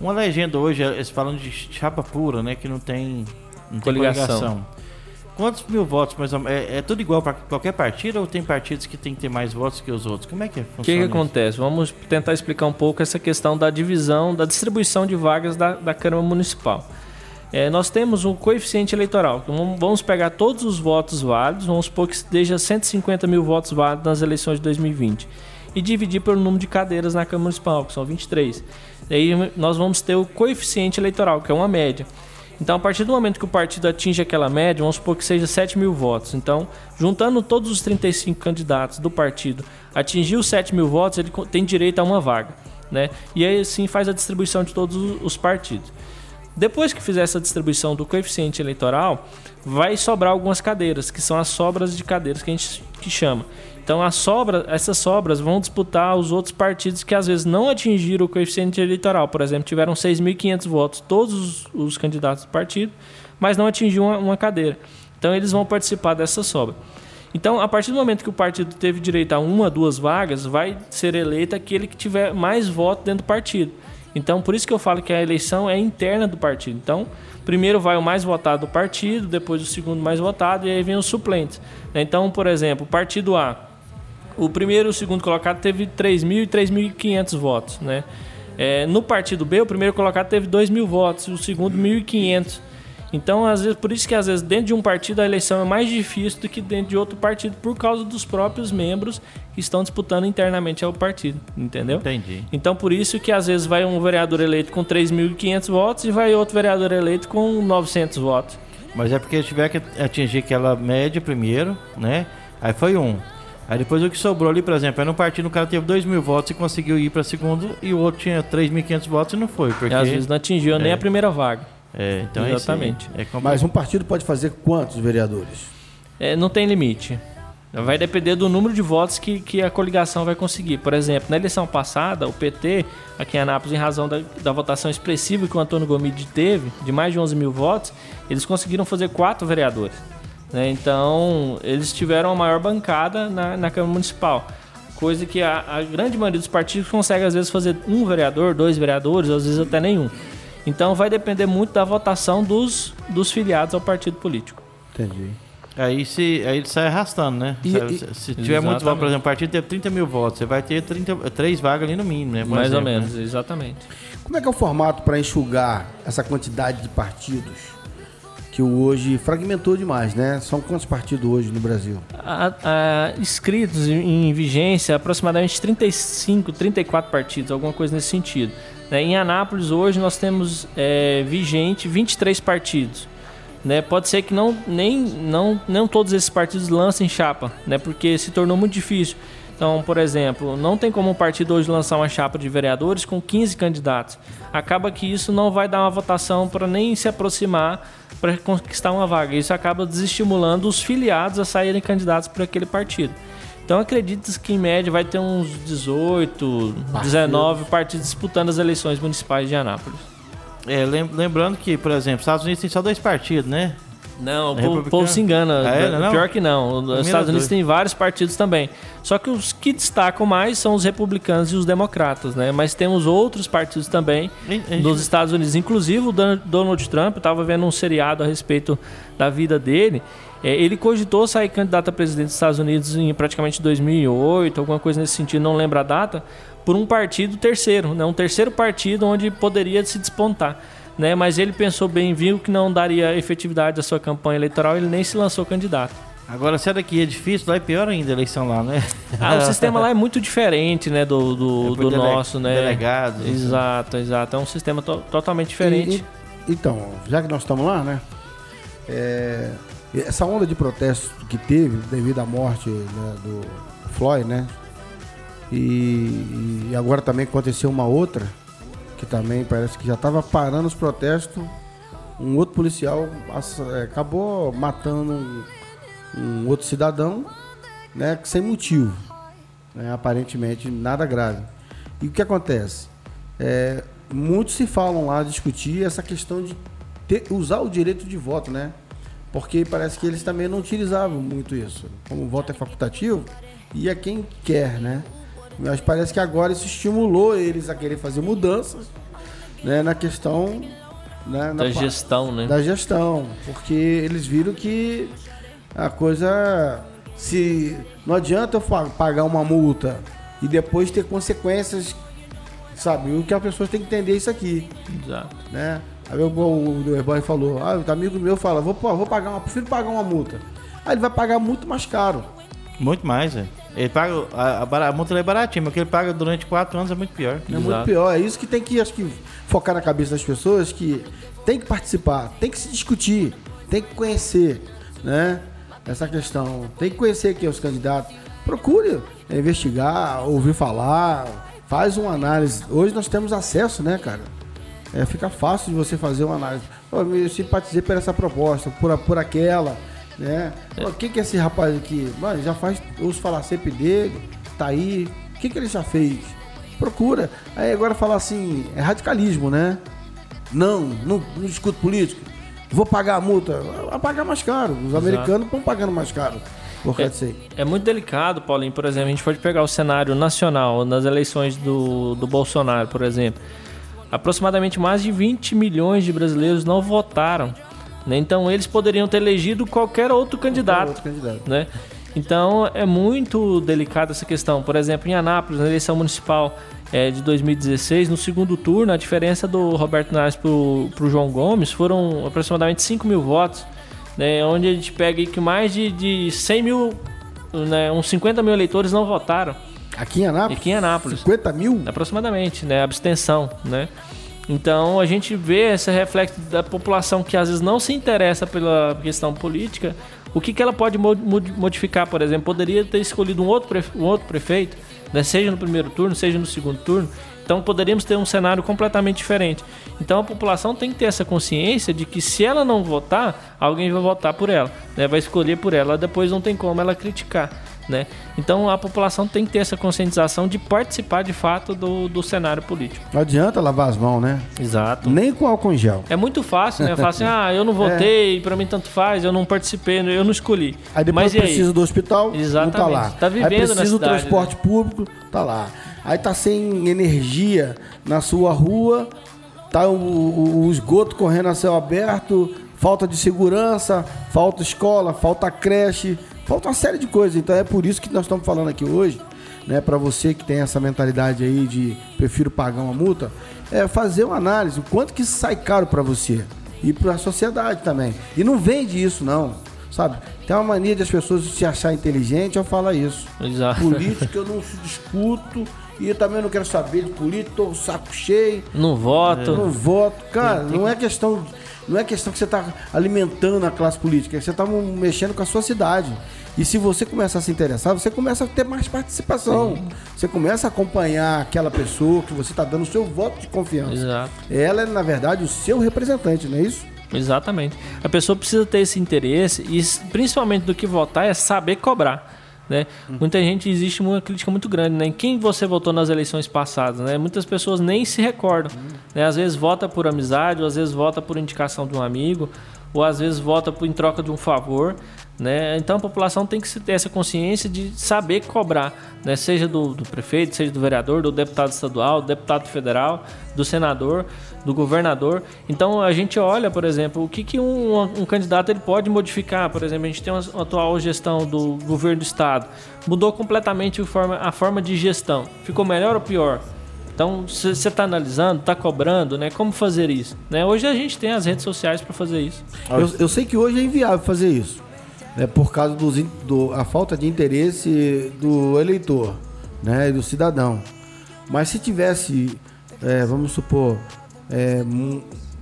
Uma legenda hoje, eles falam de chapa pura, né? Que não tem, não tem coligação. coligação. Quantos mil votos, mais ou menos? É, é tudo igual para qualquer partido ou tem partidos que tem que ter mais votos que os outros? Como é que funciona? O que, que acontece? Vamos tentar explicar um pouco essa questão da divisão, da distribuição de vagas da, da Câmara Municipal. É, nós temos um coeficiente eleitoral. Vamos pegar todos os votos válidos, vamos supor que esteja 150 mil votos válidos nas eleições de 2020, e dividir pelo número de cadeiras na Câmara Municipal, que são 23. Daí nós vamos ter o coeficiente eleitoral, que é uma média. Então, a partir do momento que o partido atinge aquela média, vamos supor que seja 7 mil votos. Então, juntando todos os 35 candidatos do partido, atingiu 7 mil votos, ele tem direito a uma vaga. Né? E aí sim faz a distribuição de todos os partidos. Depois que fizer essa distribuição do coeficiente eleitoral, vai sobrar algumas cadeiras, que são as sobras de cadeiras que a gente que chama. Então as sobras, essas sobras vão disputar os outros partidos que às vezes não atingiram o coeficiente eleitoral. Por exemplo, tiveram 6.500 votos todos os, os, candidatos do partido, mas não atingiu uma, uma cadeira. Então eles vão participar dessa sobra. Então, a partir do momento que o partido teve direito a uma, duas vagas, vai ser eleito aquele que tiver mais votos dentro do partido. Então, por isso que eu falo que a eleição é interna do partido. Então, primeiro vai o mais votado do partido, depois o segundo mais votado e aí vem os suplentes. Então, por exemplo, o partido A o primeiro e o segundo colocado teve 3.000 e 3.500 votos, né? É, no partido B, o primeiro colocado teve 2.000 votos, o segundo 1.500. Então, às vezes, por isso que às vezes dentro de um partido a eleição é mais difícil do que dentro de outro partido por causa dos próprios membros que estão disputando internamente ao partido, entendeu? Entendi. Então, por isso que às vezes vai um vereador eleito com 3.500 votos e vai outro vereador eleito com 900 votos. Mas é porque tiver que atingir aquela média primeiro, né? Aí foi um. Aí depois o que sobrou ali, por exemplo, aí no partido o cara teve 2 mil votos e conseguiu ir para segundo e o outro tinha 3.500 votos e não foi. Porque, E às vezes não atingiu nem É. a primeira vaga. é, então é. Exatamente. É complicado. Mas um partido pode fazer quantos vereadores? É, não tem limite. Vai depender do número de votos que, que a coligação vai conseguir. Por exemplo, na eleição passada, o PT, aqui em Anápolis, em razão da, da votação expressiva que o Antônio Gomide teve, de mais de 11 mil votos, eles conseguiram fazer quatro vereadores. Né? Então, eles tiveram a maior bancada na, na Câmara Municipal. Coisa que a, a grande maioria dos partidos consegue, às vezes, fazer um vereador, dois vereadores, às vezes até nenhum. Então, vai depender muito da votação dos, dos filiados ao partido político. Entendi. Aí, se, aí ele sai arrastando, né? E- e- se, se tiver muitos votos, por Exatamente. exemplo, o partido teve 30 mil votos, você vai ter 30, três vagas ali no mínimo, né? Por Mais ou exemplo, menos, né? exatamente. Como é que é o formato para enxugar essa quantidade de partidos que hoje fragmentou demais, né? São quantos partidos hoje no Brasil? Inscritos em, em vigência, aproximadamente 35, 34 partidos, alguma coisa nesse sentido. né? Em Anápolis, hoje, nós temos é, vigente 23 partidos. Né? Pode ser que não, nem, não, não todos esses partidos lancem chapa, né? porque se tornou muito difícil. Então, por exemplo, não tem como um partido hoje lançar uma chapa de vereadores com 15 candidatos. Acaba que isso não vai dar uma votação para nem se aproximar para conquistar uma vaga. Isso acaba desestimulando os filiados a saírem candidatos para aquele partido. Então acredita-se que em média vai ter uns 18, 19 partidos disputando as eleições municipais de Anápolis. É, lem- lembrando que, por exemplo, os Estados Unidos tem só dois partidos, né? Não, o povo, se engana. Ah, é? Não é não? Pior que não. Os Estados Unidos tem vários partidos também. Só que os que destacam mais são os republicanos e os democratas, né? Mas temos outros partidos também gente- dos Estados Unidos. Inclusive o Donald Trump, estava vendo um seriado a respeito da vida dele. É, ele cogitou sair candidato a presidente dos Estados Unidos em praticamente 2008, alguma coisa nesse sentido, não lembro a data, por um partido terceiro, né? um terceiro partido onde poderia se despontar. Né? Mas ele pensou bem, viu que não daria efetividade à sua campanha eleitoral, ele nem se lançou candidato. Agora, se é daqui é difícil, lá é pior ainda a eleição lá, né? Ah, o sistema lá é muito diferente, né, do, do, É do dele- nosso, né? delegados, assim. Exato, exato. É um sistema to- totalmente diferente. E- e- então, já que nós estamos lá, né? é, essa onda de protesto que teve devido à morte né, do Floyd, né? E, e agora também aconteceu uma outra que também parece que já estava parando os protestos. Um outro policial é, acabou matando um, um outro cidadão, né? Sem motivo, né, aparentemente nada grave. E o que acontece? É, muitos se falam lá discutir essa questão de ter- usar o direito de voto, né? Porque parece que eles também não utilizavam muito isso. Como o voto é facultativo, e é quem quer, né? Mas parece que agora isso estimulou eles a querer fazer mudanças né, na questão né, na Da gestão, né? da gestão, porque eles viram que a coisa se não adianta eu pagar uma multa e depois ter consequências, sabe? O que as pessoas têm que entender é isso aqui, Exato. né? Aí o, o, falou, ah, o amigo meu fala, vou, vou pagar uma, prefiro pagar uma multa. Aí ele vai pagar muito mais caro. Muito mais, velho. Ele paga. A, a, a multa é baratinha, mas o que ele paga durante quatro anos é muito pior. É Exato. muito pior. É isso que tem que, acho que, focar na cabeça das pessoas que tem que participar, tem que se discutir, tem que conhecer, né? Essa questão. Tem que conhecer quem é os candidatos. Procure investigar, ouvir falar, faz uma análise. Hoje nós temos acesso, né, cara? É, fica fácil de você fazer uma análise. Eu simpatizei por essa proposta, por, por aquela, né? Pô, O que que esse rapaz aqui, mano, já faz, ouço falar sempre dele, tá aí, o que que ele já fez? Procura. Aí agora falar assim, é radicalismo, né? Não, não, não discuto político. Vou pagar a multa. Vai pagar mais caro. Os americanos estão pagando mais caro. Aí. É muito delicado, Paulinho. Por exemplo, a gente pode pegar o cenário nacional nas eleições do, do Bolsonaro, por exemplo. Aproximadamente mais de 20 milhões de brasileiros não votaram. Né? Então eles poderiam ter elegido qualquer outro candidato. Outro candidato. né? Então é muito delicada essa questão. Por exemplo, em Anápolis, na eleição municipal eh, de 2016, no segundo turno, a diferença do Roberto Nares para o João Gomes foram aproximadamente 5 mil votos, né? onde a gente pega aí que mais de, de 100 mil, né, uns 50 mil eleitores não votaram Aqui em Anápolis? aqui em Anápolis. 50 mil? Aproximadamente, né? Abstenção, né? Então a gente vê esse reflexo da população que às vezes não se interessa pela questão política, o que, que ela pode modificar, por exemplo? Poderia ter escolhido um outro, prefe um outro prefeito, né? seja no primeiro turno, seja no segundo turno. Então poderíamos ter um cenário completamente diferente. Então a população tem que ter essa consciência de que se ela não votar, alguém vai votar por ela, né? vai escolher por ela, depois não tem como ela criticar. Né? Então a população tem que ter essa conscientização de participar de fato do, do cenário político. Não adianta lavar as mãos, né? Exato. Nem com álcool em gel. É muito fácil, né? Falar assim, ah, eu não votei, é. para mim tanto faz, eu não participei, eu não escolhi. Aí depois Mas, precisa do hospital, Exatamente. não tá lá. Tá vivendo aí precisa do transporte né? público, tá lá. Aí tá sem energia na sua rua, tá o, o, o esgoto correndo a céu aberto, falta de segurança, falta escola, falta creche, falta uma série de coisas. Então é por isso que nós estamos falando aqui hoje, né, para você que tem essa mentalidade aí de prefiro pagar uma multa, é fazer uma análise, o quanto que sai caro para você e para a sociedade também. E não vende isso não, sabe? Tem uma mania de as pessoas se achar inteligente ao falar isso. Exato. Política eu não discuto e eu também não quero saber de política, tô saco cheio. Não voto. Não voto. Cara, não é questão não é questão que você está alimentando a classe política, é que você está mexendo com a sua cidade. E se você começa a se interessar, você começa a ter mais participação. Sim. Você começa a acompanhar aquela pessoa que você está dando o seu voto de confiança. Exato. Ela é, na verdade, o seu representante, não é isso? Exatamente. A pessoa precisa ter esse interesse e, principalmente do que votar, é saber cobrar. Né? Uhum. Muita gente existe uma crítica muito grande, né? Em quem você votou nas eleições passadas, né? Muitas pessoas nem se recordam, uhum. né? Às vezes vota por amizade, ou às vezes vota por indicação de um amigo, ou às vezes vota em troca de um favor, né? Então a população tem que ter essa consciência de saber cobrar, né? seja do, do, prefeito, seja do vereador, do deputado estadual, do deputado federal, do senador, do governador. Então a gente olha, por exemplo, o que, que um, um candidato ele pode modificar. Por exemplo, a gente tem uma, uma atual gestão do governo do estado, mudou completamente a forma, a forma de gestão. Ficou melhor ou pior? Então, você está analisando, está cobrando, né? Como fazer isso? Né? Hoje a gente tem as redes sociais para fazer isso. Eu, eu, sei que hoje é inviável fazer isso né, por causa dos, do, a falta de interesse do eleitor, né, do cidadão. Mas se tivesse, é, vamos supor, é,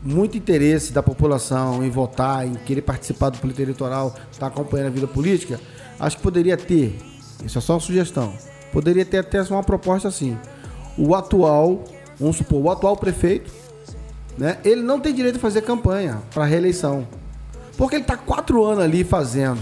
muito interesse da população em votar, em querer participar do pleito eleitoral, estar tá acompanhando a vida política, acho que poderia ter, isso é só uma sugestão, poderia ter até uma proposta assim. O atual, vamos supor, o atual prefeito, né, ele não tem direito a fazer campanha para reeleição. Porque ele está quatro anos ali fazendo.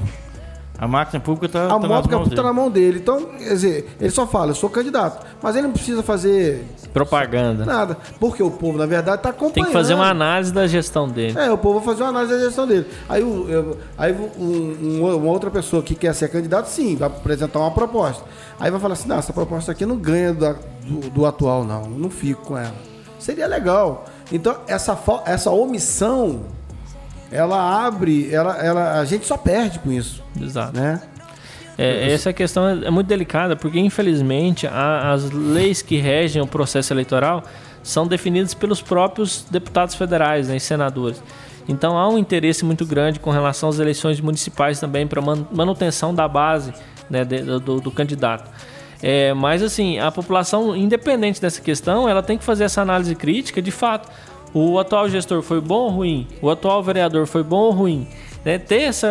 A máquina pública está tá, tá máquina pública está na mão dele. Então, quer dizer, ele só fala, eu sou candidato. Mas ele não precisa fazer. Propaganda. Nada. Porque o povo, na verdade, está acompanhando. Tem que fazer uma análise da gestão dele. É, o povo vai fazer uma análise da gestão dele. Aí, eu, aí um, um, uma outra pessoa que quer ser candidato, sim, vai apresentar uma proposta. Aí vai falar assim: não, essa proposta aqui não ganha do, do, do atual, não. Não fico com ela. Seria legal. Então, essa, essa omissão ela abre, ela, ela, a gente só perde com isso. Exato. Né? É, essa questão é muito delicada porque, infelizmente, a, as leis que regem o processo eleitoral são definidas pelos próprios deputados federais né, e senadores. Então há um interesse muito grande com relação às eleições municipais também para manutenção da base né, de, do, do, candidato. É, mas assim, a população, independente dessa questão, ela tem que fazer essa análise crítica de fato o atual gestor foi bom ou ruim? O atual vereador foi bom ou ruim? Né? Ter esse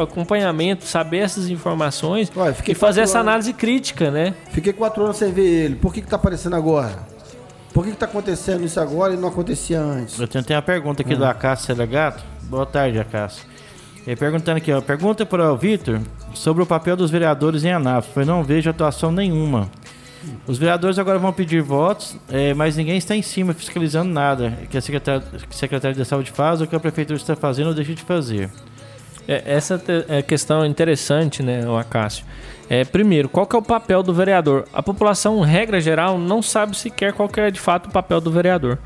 acompanhamento, saber essas informações Ué, e fazer essa anos... análise crítica, né? Fiquei quatro anos sem ver ele. Por que está aparecendo agora? Por que está acontecendo isso agora e não acontecia antes? Eu tenho uma pergunta aqui hum. do Acácio Selegato. Boa tarde, Acácio. Ele perguntando aqui, ó, pergunta para o Vitor sobre o papel dos vereadores em Anápolis, pois não vejo atuação nenhuma. Os vereadores agora vão pedir votos, é, mas ninguém está em cima fiscalizando nada que a secretária, que a saúde faz ou que a prefeitura está fazendo ou deixa de fazer. É, essa é questão interessante, né, Acácio. É, primeiro, qual que é o papel do vereador? A população, regra geral, não sabe sequer qual que é de fato o papel do vereador.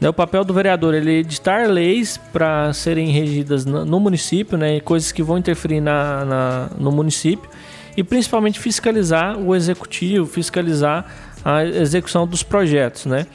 Né, o papel do vereador é editar leis para serem regidas no município, né, coisas que vão interferir na, na, no município e principalmente fiscalizar o executivo, fiscalizar a execução dos projetos, né?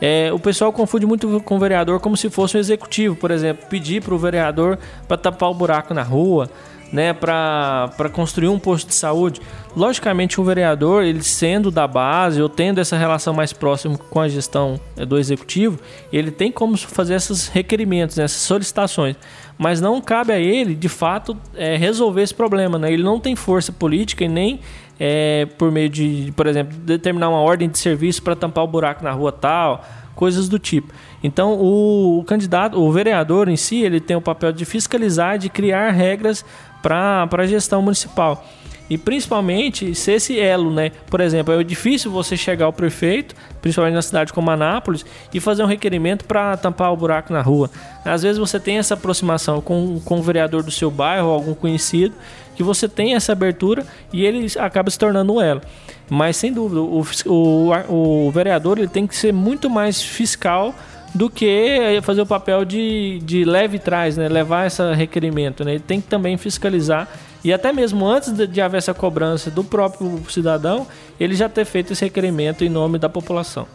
É, o pessoal confunde muito com o vereador como se fosse um executivo, por exemplo, pedir para o vereador para tapar o buraco na rua, né, para construir um posto de saúde. Logicamente, o vereador, ele sendo da base ou tendo essa relação mais próxima com a gestão é, do executivo, ele tem como fazer esses requerimentos, né, essas solicitações. Mas não cabe a ele, de fato, é, resolver esse problema. Né? Ele não tem força política e nem é, por meio de, por exemplo, determinar uma ordem de serviço para tampar o buraco na rua tal, coisas do tipo. Então, o, o, candidato, o vereador em si, ele tem o papel de fiscalizar, de criar regras para a gestão municipal. E principalmente se esse elo, né? Por exemplo, é difícil você chegar ao prefeito, principalmente na cidade como Anápolis, e fazer um requerimento para tampar o buraco na rua. Às vezes você tem essa aproximação com, com o vereador do seu bairro algum conhecido, que você tem essa abertura e ele acaba se tornando um elo. Mas sem dúvida, o, o, o vereador ele tem que ser muito mais fiscal do que fazer o papel de, de leve trás, né? levar esse requerimento. Né? Ele tem que também fiscalizar e até mesmo antes de, de haver essa cobrança do próprio cidadão, ele já ter feito esse requerimento em nome da população.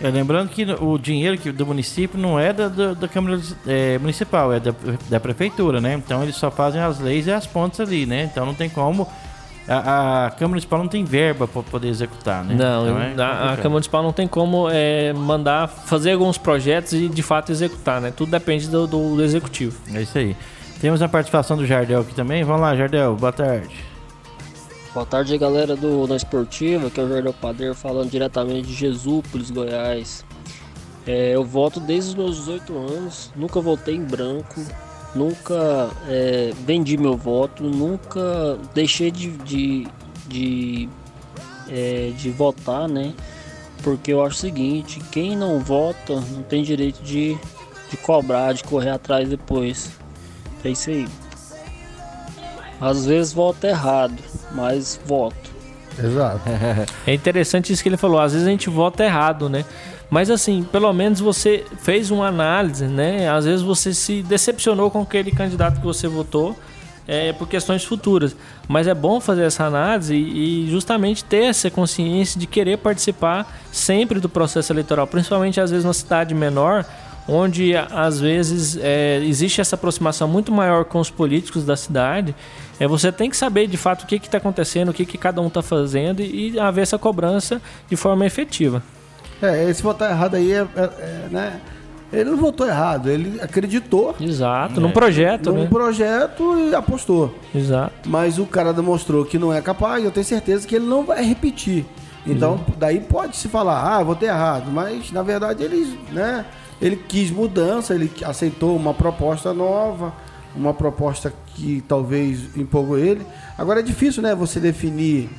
É, lembrando que o dinheiro que, do município não é da, da, da Câmara é, Municipal, é da, da Prefeitura, né? Então eles só fazem as leis e as pontes ali, né? Então não tem como a, a, Câmara Municipal não tem verba para poder executar, né? Não, então é a, a, Câmara Municipal não tem como é, mandar fazer alguns projetos e de fato executar, né? Tudo depende do, do, do, Executivo. É isso aí. Temos a participação do Jardel aqui também. Vamos lá, Jardel, boa tarde. Boa tarde, galera do Na Esportiva, que é o Jardel Padeiro falando diretamente de Jesúpolis, Goiás. É, eu voto desde os meus 18 anos, nunca votei em branco, nunca é, vendi meu voto, nunca deixei de, de, de, é, de, votar, né? Porque eu acho o seguinte, quem não vota não tem direito de, de cobrar, de correr atrás depois. É isso aí. Às vezes voto errado, mas voto. Exato. é interessante isso que ele falou. Às vezes a gente vota errado, né? Mas assim, pelo menos você fez uma análise, né? Às vezes você se decepcionou com aquele candidato que você votou é, por questões futuras. Mas é bom fazer essa análise e, justamente ter essa consciência de querer participar sempre do processo eleitoral, principalmente às vezes na cidade menor, onde às vezes é, existe essa aproximação muito maior com os políticos da cidade. É, você tem que saber de fato o que está acontecendo, o que, que cada um está fazendo e, e haver essa cobrança de forma efetiva. É, esse votar errado aí é, é, é, né? Ele não votou errado, ele acreditou. Exato, num projeto, num né? projeto e apostou. Exato. Mas o cara demonstrou que não é capaz, eu tenho certeza que ele não vai repetir. Então, Exato. daí pode se falar, ah, votei errado, mas na verdade ele, né, ele quis mudança, ele aceitou uma proposta nova, uma proposta que talvez empolgou ele. Agora é difícil, né, você definir,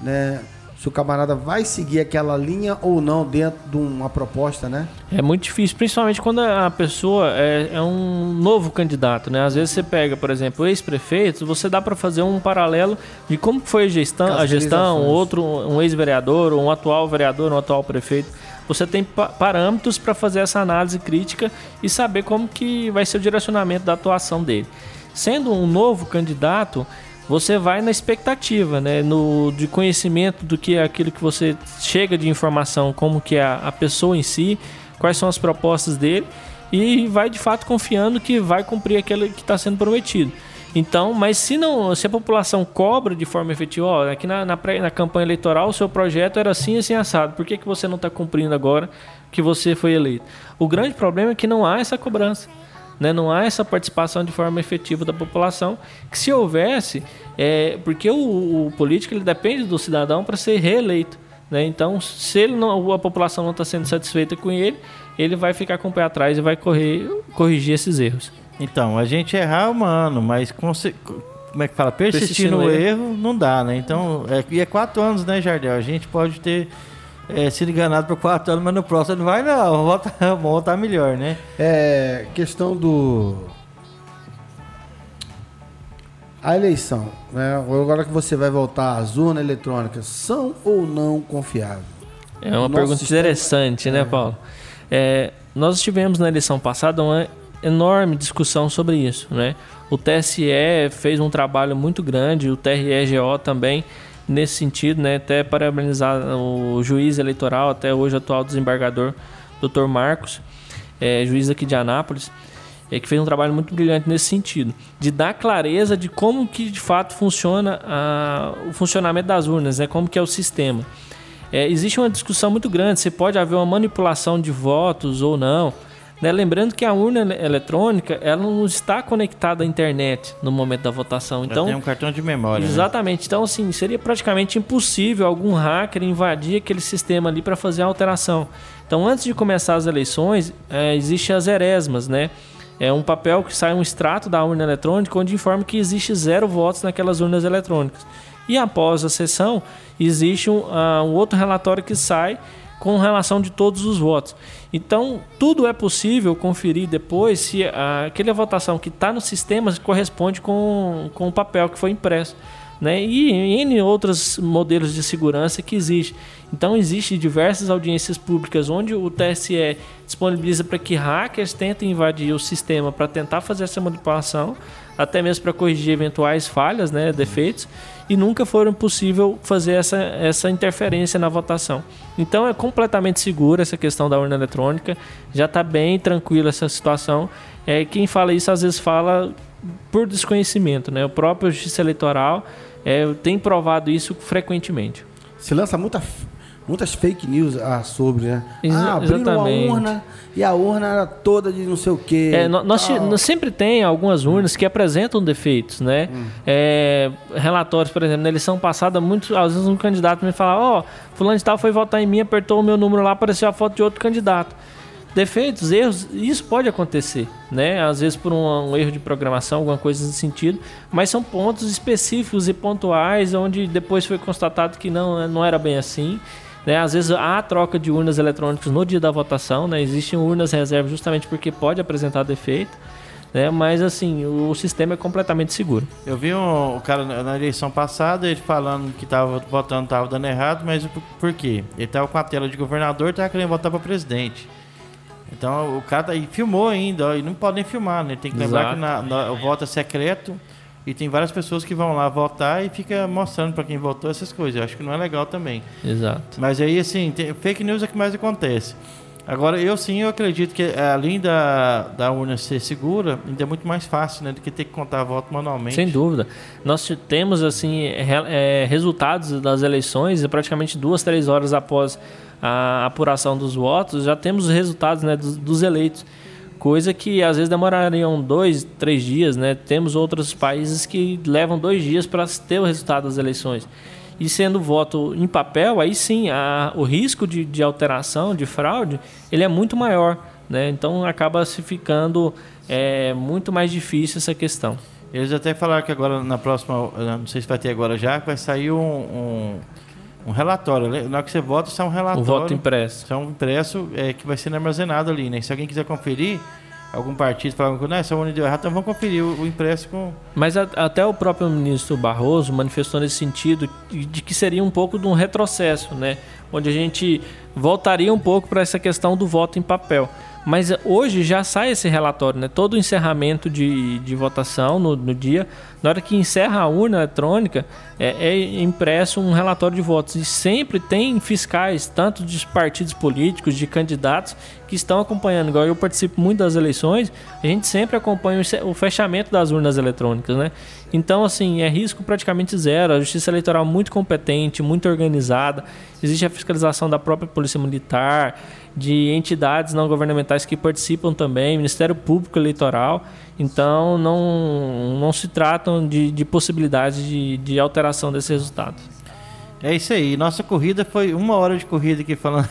né, se o camarada vai seguir aquela linha ou não dentro de uma proposta, né? É muito difícil, principalmente quando a pessoa é, é um novo candidato, né? Às vezes você pega, por exemplo, ex-prefeitos, você dá para fazer um paralelo de como foi a gestão, a gestão outro, um ex-vereador, um atual vereador, um atual prefeito. Você tem parâmetros para fazer essa análise crítica e saber como que vai ser o direcionamento da atuação dele. Sendo um novo candidato, você vai na expectativa, né? No, de conhecimento do que é aquilo que você chega de informação, como que é a, a pessoa em si, quais são as propostas dele e vai de fato confiando que vai cumprir aquilo que está sendo prometido. Então, mas se não, se a população cobra de forma efetiva, ó, aqui na, na, pré, na campanha eleitoral o seu projeto era assim assim assado, por que, que você não está cumprindo agora que você foi eleito? O grande problema é que não há essa cobrança né? não há essa participação de forma efetiva da população, que se houvesse, é, porque o, o político ele depende do cidadão para ser reeleito. Né? Então, se ele não, a população não está sendo satisfeita com ele, ele vai ficar com o pé atrás e vai correr, corrigir esses erros. Então, a gente errar, mano, mas como é que fala? Persistir, Persistir no, erro, erro não dá, né? Então, é, e é quatro anos, né, Jardel? A gente pode ter é, sido enganado por quatro anos, mas no próximo não vai não. Volta, voltar melhor, né? É. Questão do. A eleição, né? Agora que você vai voltar às urnas eletrônicas, são ou não confiáveis? É uma pergunta sistema... interessante, né, é. Paulo? É, nós tivemos na eleição passada uma enorme discussão sobre isso, né? O TSE fez um trabalho muito grande, o TREGO também nesse sentido, né? Até parabenizar o juiz eleitoral, até hoje atual desembargador, Dr. Marcos, é, juiz aqui de Anápolis. é, que fez um trabalho muito brilhante nesse sentido, de dar clareza de como que de fato funciona a, o funcionamento das urnas, né, como que é o sistema. É, existe uma discussão muito grande se pode haver uma manipulação de votos ou não. Né? Lembrando que a urna eletrônica ela não está conectada à internet no momento da votação. Então, tem um cartão de memória. Né? Exatamente. Né? Então, assim, seria praticamente impossível algum hacker invadir aquele sistema ali para fazer a alteração. Então, antes de começar as eleições, é, existem as eresmas, né? É um papel que sai um extrato da urna eletrônica onde informa que existe zero votos naquelas urnas eletrônicas. E após a sessão, existe um, uh, um outro relatório que sai com relação de todos os votos. Então, tudo é possível conferir depois se uh, aquela votação que está no sistema corresponde com, com o papel que foi impresso né? E em outros modelos de segurança que existe. Então existe diversas audiências públicas onde o TSE disponibiliza para que hackers tentem invadir o sistema para tentar fazer essa manipulação, até mesmo para corrigir eventuais falhas, né, defeitos, e nunca foram possível fazer essa, essa interferência na votação. Então é completamente segura essa questão da urna eletrônica, já está bem tranquila essa situação. É, quem fala isso às vezes fala por desconhecimento, né? O próprio Justiça Eleitoral é, tem provado isso frequentemente. Se lança muita, muitas fake news ah, sobre, né? Ex ah, abriram exatamente. uma urna e a urna era toda de não sei o quê. É, nós, nós, sempre tem algumas urnas que apresentam defeitos, né? Hum. É, relatórios, por exemplo, na eleição passada, muitos, às vezes um candidato me fala, ó, oh, fulano de tal foi votar em mim, apertou o meu número lá, apareceu a foto de outro candidato defeitos, erros, isso pode acontecer, né? Às vezes por um, um, erro de programação, alguma coisa nesse sentido, mas são pontos específicos e pontuais onde depois foi constatado que não, não era bem assim. Né? Às vezes há troca de urnas eletrônicas no dia da votação, né? Existem urnas reservas justamente porque pode apresentar defeito. Né? Mas assim, o sistema é completamente seguro. Eu vi um, o cara na eleição passada, ele falando que estava votando, estava dando errado, mas por quê? Ele estava com a tela de governador, estava querendo votar para presidente. Então o cara tá, e filmou ainda, e não podem filmar, né? Tem que lembrar Exato. que na, na, o voto é secreto e tem várias pessoas que vão lá votar e fica mostrando para quem votou essas coisas. Eu acho que não é legal também. Exato. Mas aí, assim, tem, fake news é o que mais acontece. Agora, eu sim, eu acredito que eh, além da, da urna ser segura, ainda é muito mais fácil, né? Do que ter que contar voto manualmente. Sem dúvida. Nós temos, assim, re, é, resultados das eleições praticamente duas, três horas após a apuração dos votos, já temos os resultados né, dos, dos eleitos. Coisa que às vezes demorariam dois, três dias, né? Temos outros países que levam dois dias para ter o resultado das eleições. E sendo voto em papel, aí sim, a, o risco de, de alteração, de fraude, ele é muito maior. Né? Então acaba se ficando é, muito mais difícil essa questão. Eles até falaram que agora na próxima, não sei se vai ter agora já, vai sair um, um um relatório. Né? Na hora que você vota, sai um relatório. O voto impresso. Sai um impresso é, que vai ser armazenado ali, né? Se alguém quiser conferir, algum partido falar que essa urna deu errado, então vamos conferir o, o impresso com. Mas a, até o próprio ministro Barroso manifestou nesse sentido de que seria um pouco de um retrocesso, né? Onde a gente voltaria um pouco para essa questão do voto em papel. Mas hoje já sai esse relatório, né? Todo o encerramento de, de votação no, no dia, na hora que encerra a urna eletrônica, é, é, impresso um relatório de votos. E sempre tem fiscais, tanto de partidos políticos, de candidatos, que estão acompanhando. Igual eu participo muito das eleições, a gente sempre acompanha o fechamento das urnas eletrônicas, né? Então, assim, é risco praticamente zero. A Justiça Eleitoral muito competente, muito organizada. Existe a fiscalização da própria Polícia Militar de entidades não governamentais que participam também, Ministério Público Eleitoral. Então, não, não se tratam de, de possibilidades de, de alteração desse resultado. É isso aí. Nossa corrida foi uma hora de corrida aqui falando,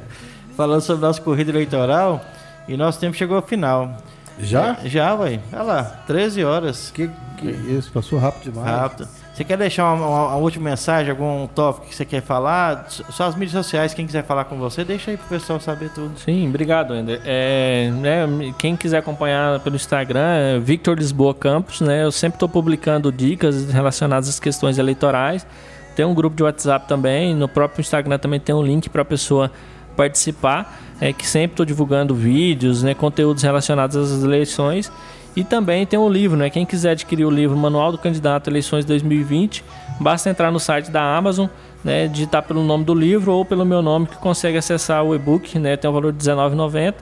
falando sobre nossa corrida eleitoral e nosso tempo chegou ao final. Já? É, já, vai. Olha lá, 13 horas. Que, que isso, passou rápido demais. Rápido. Você quer deixar uma, uma, uma, última mensagem, algum tópico que você quer falar? Só as mídias sociais, quem quiser falar com você, deixa aí pro pessoal saber tudo. Sim, obrigado, Ender. É, né, quem quiser acompanhar pelo Instagram, é Victor Lisboa Campos, né? Eu sempre estou publicando dicas relacionadas às questões eleitorais. Tem um grupo de WhatsApp também, no próprio Instagram também tem um link para a pessoa participar, é que sempre estou divulgando vídeos, né, conteúdos relacionados às eleições. E também tem um livro, né? Quem quiser adquirir o livro Manual do Candidato Eleições 2020, basta entrar no site da Amazon, né? Digitar pelo nome do livro ou pelo meu nome que consegue acessar o e-book, né? Tem um valor de R$19,90.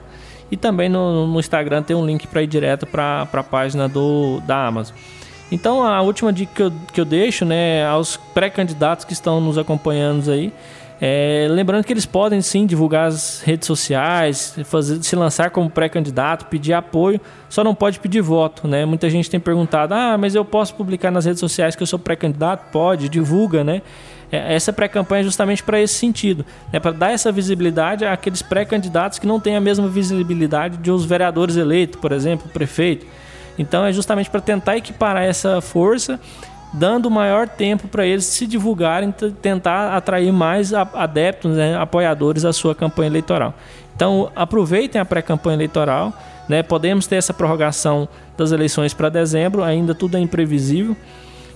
E também no, no Instagram tem um link para ir direto para a página do, da Amazon. Então a última dica que eu, que eu deixo né, aos pré-candidatos que estão nos acompanhando aí é, lembrando que eles podem sim divulgar as redes sociais, fazer, se lançar como pré-candidato, pedir apoio, só não pode pedir voto, né? Muita gente tem perguntado: ah, mas eu posso publicar nas redes sociais que eu sou pré-candidato? Pode, divulga, né? É, essa pré-campanha é justamente para esse sentido, né? para dar essa visibilidade àqueles pré-candidatos que não têm a mesma visibilidade de os vereadores eleitos, por exemplo, o prefeito. Então é justamente para tentar equiparar essa força dando maior tempo para eles se divulgarem, tentar atrair mais adeptos, né, apoiadores à sua campanha eleitoral. Então, aproveitem a pré-campanha eleitoral. Né? Podemos ter essa prorrogação das eleições para dezembro, ainda tudo é imprevisível.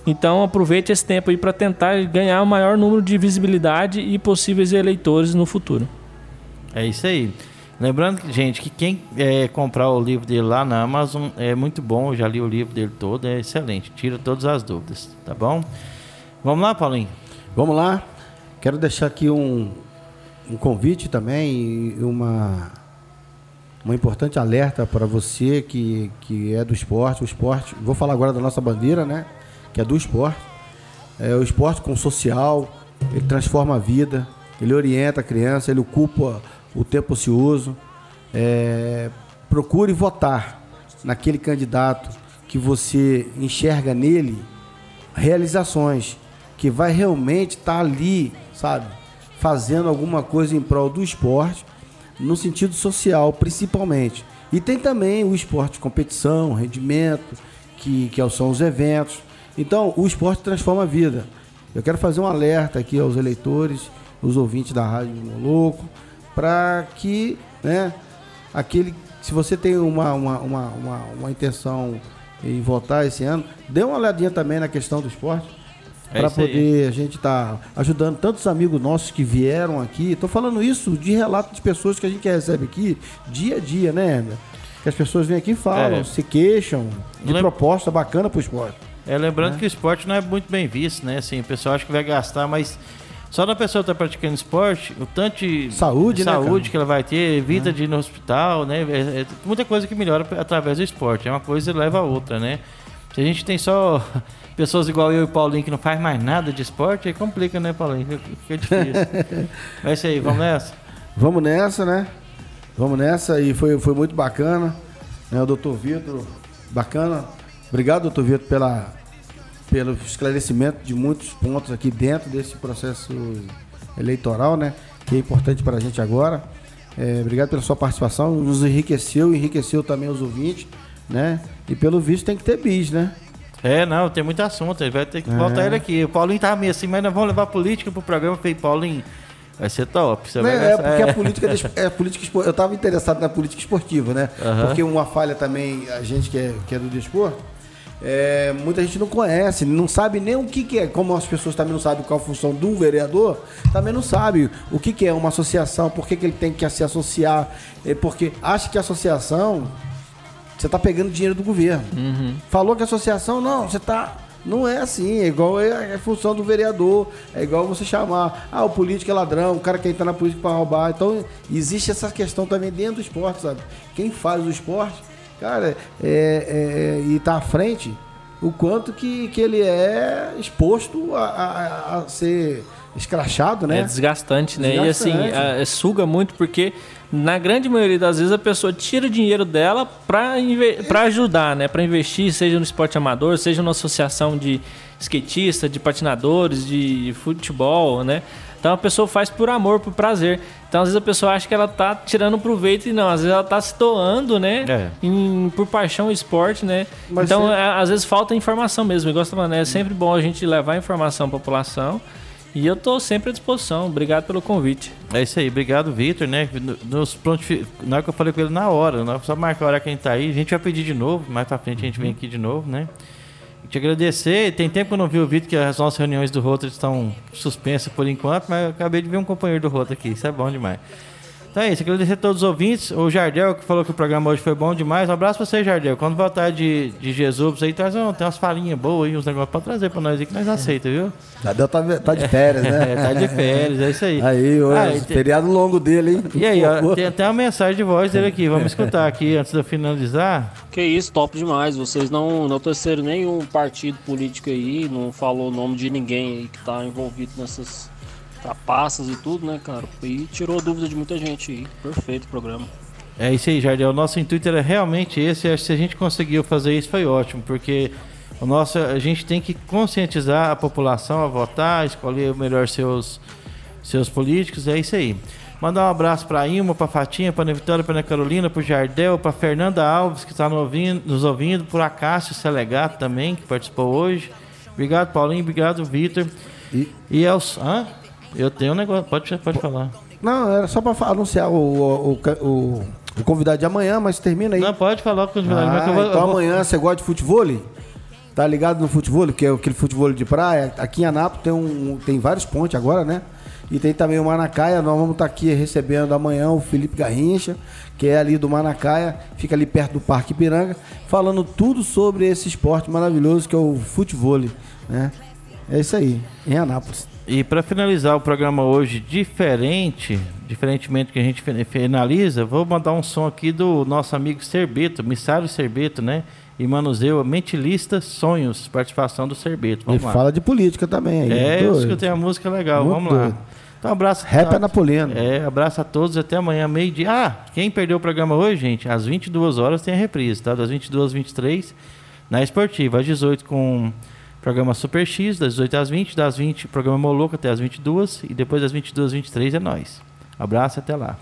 Então, aproveite esse tempo aí para tentar ganhar o maior número de visibilidade e possíveis eleitores no futuro. É isso aí. Lembrando, gente, que quem é, comprar o livro dele lá na Amazon é muito bom. Eu já li o livro dele todo, é excelente. Tira todas as dúvidas, tá bom? Vamos lá, Paulinho? Vamos lá. Quero deixar aqui um, um convite também e uma, uma importante alerta para você que, que é do esporte. O esporte, vou falar agora da nossa bandeira, né? Que é do esporte. É o esporte com social, ele transforma a vida, ele orienta a criança, ele ocupa o tempo ocioso. É, procure votar naquele candidato que você enxerga nele realizações, que vai realmente estar tá ali, sabe, fazendo alguma coisa em prol do esporte, no sentido social principalmente. E tem também o esporte competição, rendimento, que, que são os eventos. Então, o esporte transforma a vida. Eu quero fazer um alerta aqui aos eleitores, os ouvintes da Rádio Louco, para que, né, aquele, se você tem uma, uma, uma, uma, uma intenção em votar esse ano, dê uma olhadinha também na questão do esporte. É para poder aí. a gente estar tá ajudando tantos amigos nossos que vieram aqui. Estou falando isso de relato de pessoas que a gente recebe aqui dia a dia, né, Que as pessoas vêm aqui e falam, é. se queixam de proposta bacana para o esporte. É, lembrando né? que o esporte não é muito bem visto, né? Assim, o pessoal acha que vai gastar, mas só da pessoa estar tá praticando esporte, o tanto de saúde, né, saúde que ela vai ter, evita é. de ir no hospital, né? É, é, muita coisa que melhora através do esporte. É uma coisa leva a outra, né? Se a gente tem só pessoas igual eu e o Paulinho que não faz mais nada de esporte, aí complica, né, Paulinho? Fica difícil. é isso aí, vamos nessa? Vamos nessa, né? Vamos nessa e foi, foi muito bacana. Né? O doutor Vitor, bacana. Obrigado, doutor Vitor, pela pelo esclarecimento de muitos pontos aqui dentro desse processo eleitoral, né? Que é importante para a gente agora. É, obrigado pela sua participação, nos enriqueceu, enriqueceu também os ouvintes, né? E pelo visto tem que ter bis, né? É, não, tem muito assunto, ele vai ter que é. voltar ele aqui. O Paulinho tá meio assim, mas nós vamos levar política pro programa. Eu falei, Paulinho, vai ser top. Você vai é, porque é. a política, é política eu estava interessado na política esportiva, né? Uhum. Porque uma falha também, a gente que é, que é do desporto, é, muita gente não conhece, não sabe nem o que, que, é. Como as pessoas também não sabem qual a função do vereador, também não sabe o que, que é uma associação, por que, que ele tem que se associar. É porque acha que a associação, você está pegando dinheiro do governo. Uhum. Falou que a associação, não, você está. Não é assim, é igual é a função do vereador, é igual você chamar, ah, o político é ladrão, o cara que entra na política para roubar. Então, existe essa questão também dentro do esporte, sabe? Quem faz o esporte cara, é, é, e tá à frente, o quanto que, que ele é exposto a, a, a ser escrachado, né? É desgastante, né? Desgastante. E assim, a, é, suga muito porque na grande maioria das vezes a pessoa tira o dinheiro dela para ajudar, né? Para investir, seja no esporte amador, seja numa associação de skatistas, de patinadores, de futebol, né? Então a pessoa faz por amor, por prazer. Então às vezes a pessoa acha que ela tá tirando proveito e não, às vezes ela tá se doando, né? É. Em, por paixão ao esporte, né? Mas então é, às vezes falta informação mesmo. Igual você tá falando, é sempre bom a gente levar informação à população. E eu estou sempre à disposição. Obrigado pelo convite. É isso aí. Obrigado, Vitor, né? Nos pronto, na hora que eu falei com ele na hora, né? só marcar a hora que a gente tá aí. A gente vai pedir de novo. Mais pra frente a gente vem aqui de novo, né? Te agradecer. Tem tempo que eu não vi o Vitor, que as nossas reuniões do Rotary estão suspensas por enquanto, mas eu acabei de ver um companheiro do Rotary aqui. Isso é bom demais. Então é isso, agradecer a todos os ouvintes. O Jardel, que falou que o programa hoje foi bom demais. Um abraço pra você, Jardel. Quando voltar de, de Jesus aí, traz um, tem umas farinhas boas aí, uns negócios pra trazer pra nós aí que nós aceitamos, viu? Jardel tá, tá de férias, né? É, tá de férias, é isso aí. Aí, hoje, Ah, te- feriado longo dele, hein? E aí, ó, tem até uma mensagem de voz dele aqui. Vamos escutar aqui antes de eu finalizar. Que isso, top demais. Vocês não, não torceram nenhum partido político aí, não falou o nome de ninguém aí que tá envolvido nessas trapaças e tudo, né, cara? E tirou dúvida de muita gente aí. Perfeito o programa. É isso aí, Jardel. O nosso intuito era realmente esse. Acho que se a gente conseguiu fazer isso foi ótimo, porque o nosso, a gente tem que conscientizar a população a votar, escolher o melhor seus, seus políticos. É isso aí. Mandar um abraço para Ilma, para Fatinha, para Ana Vitória, para Ana Carolina, para Jardel, para Fernanda Alves, que está nos ouvindo, por Acácio Selegato também, que participou hoje. Obrigado, Paulinho. Obrigado, Vitor. E- E aos. Hã? Eu tenho um negócio. Pode, pode falar. Não, era só pra fa- anunciar o, o, o, o- o convidado de amanhã, mas termina aí. Não, pode falar com Ah, mas eu vou- então vou- amanhã você gosta de futebol? Tá ligado no futebol, que é aquele futebol de praia? Aqui em Anápolis tem, um, tem vários pontes agora, né? E tem também o Manacaia. Nós vamos estar aqui recebendo amanhã o Felipe Garrincha, que é ali do Manacaia, fica ali perto do Parque Ipiranga, falando tudo sobre esse esporte maravilhoso que é o futebol, né? É isso aí, em Anápolis. E para finalizar o programa hoje diferente, diferentemente que a gente fi- finaliza, vou mandar um som aqui do nosso amigo Serbeto, Missário Serbeto, né? E Manuseu, Mentilista Sonhos, participação do Serbeto. E Vamos lá. fala de política também. aí, É, eu escutei a música legal, Muito vamos lá. doido. Então, um abraço. Rap é napoliano. É, abraço a todos, até amanhã, meio-dia. Ah, quem perdeu o programa hoje, gente, às 22 horas tem a reprise, tá? Das 22 às 23 na Esportiva, às 18 com programa Super X, das 18 às 20, das 20 programa Moloco até às 22 e depois das 22 às 23 é nós. Abraço e até lá.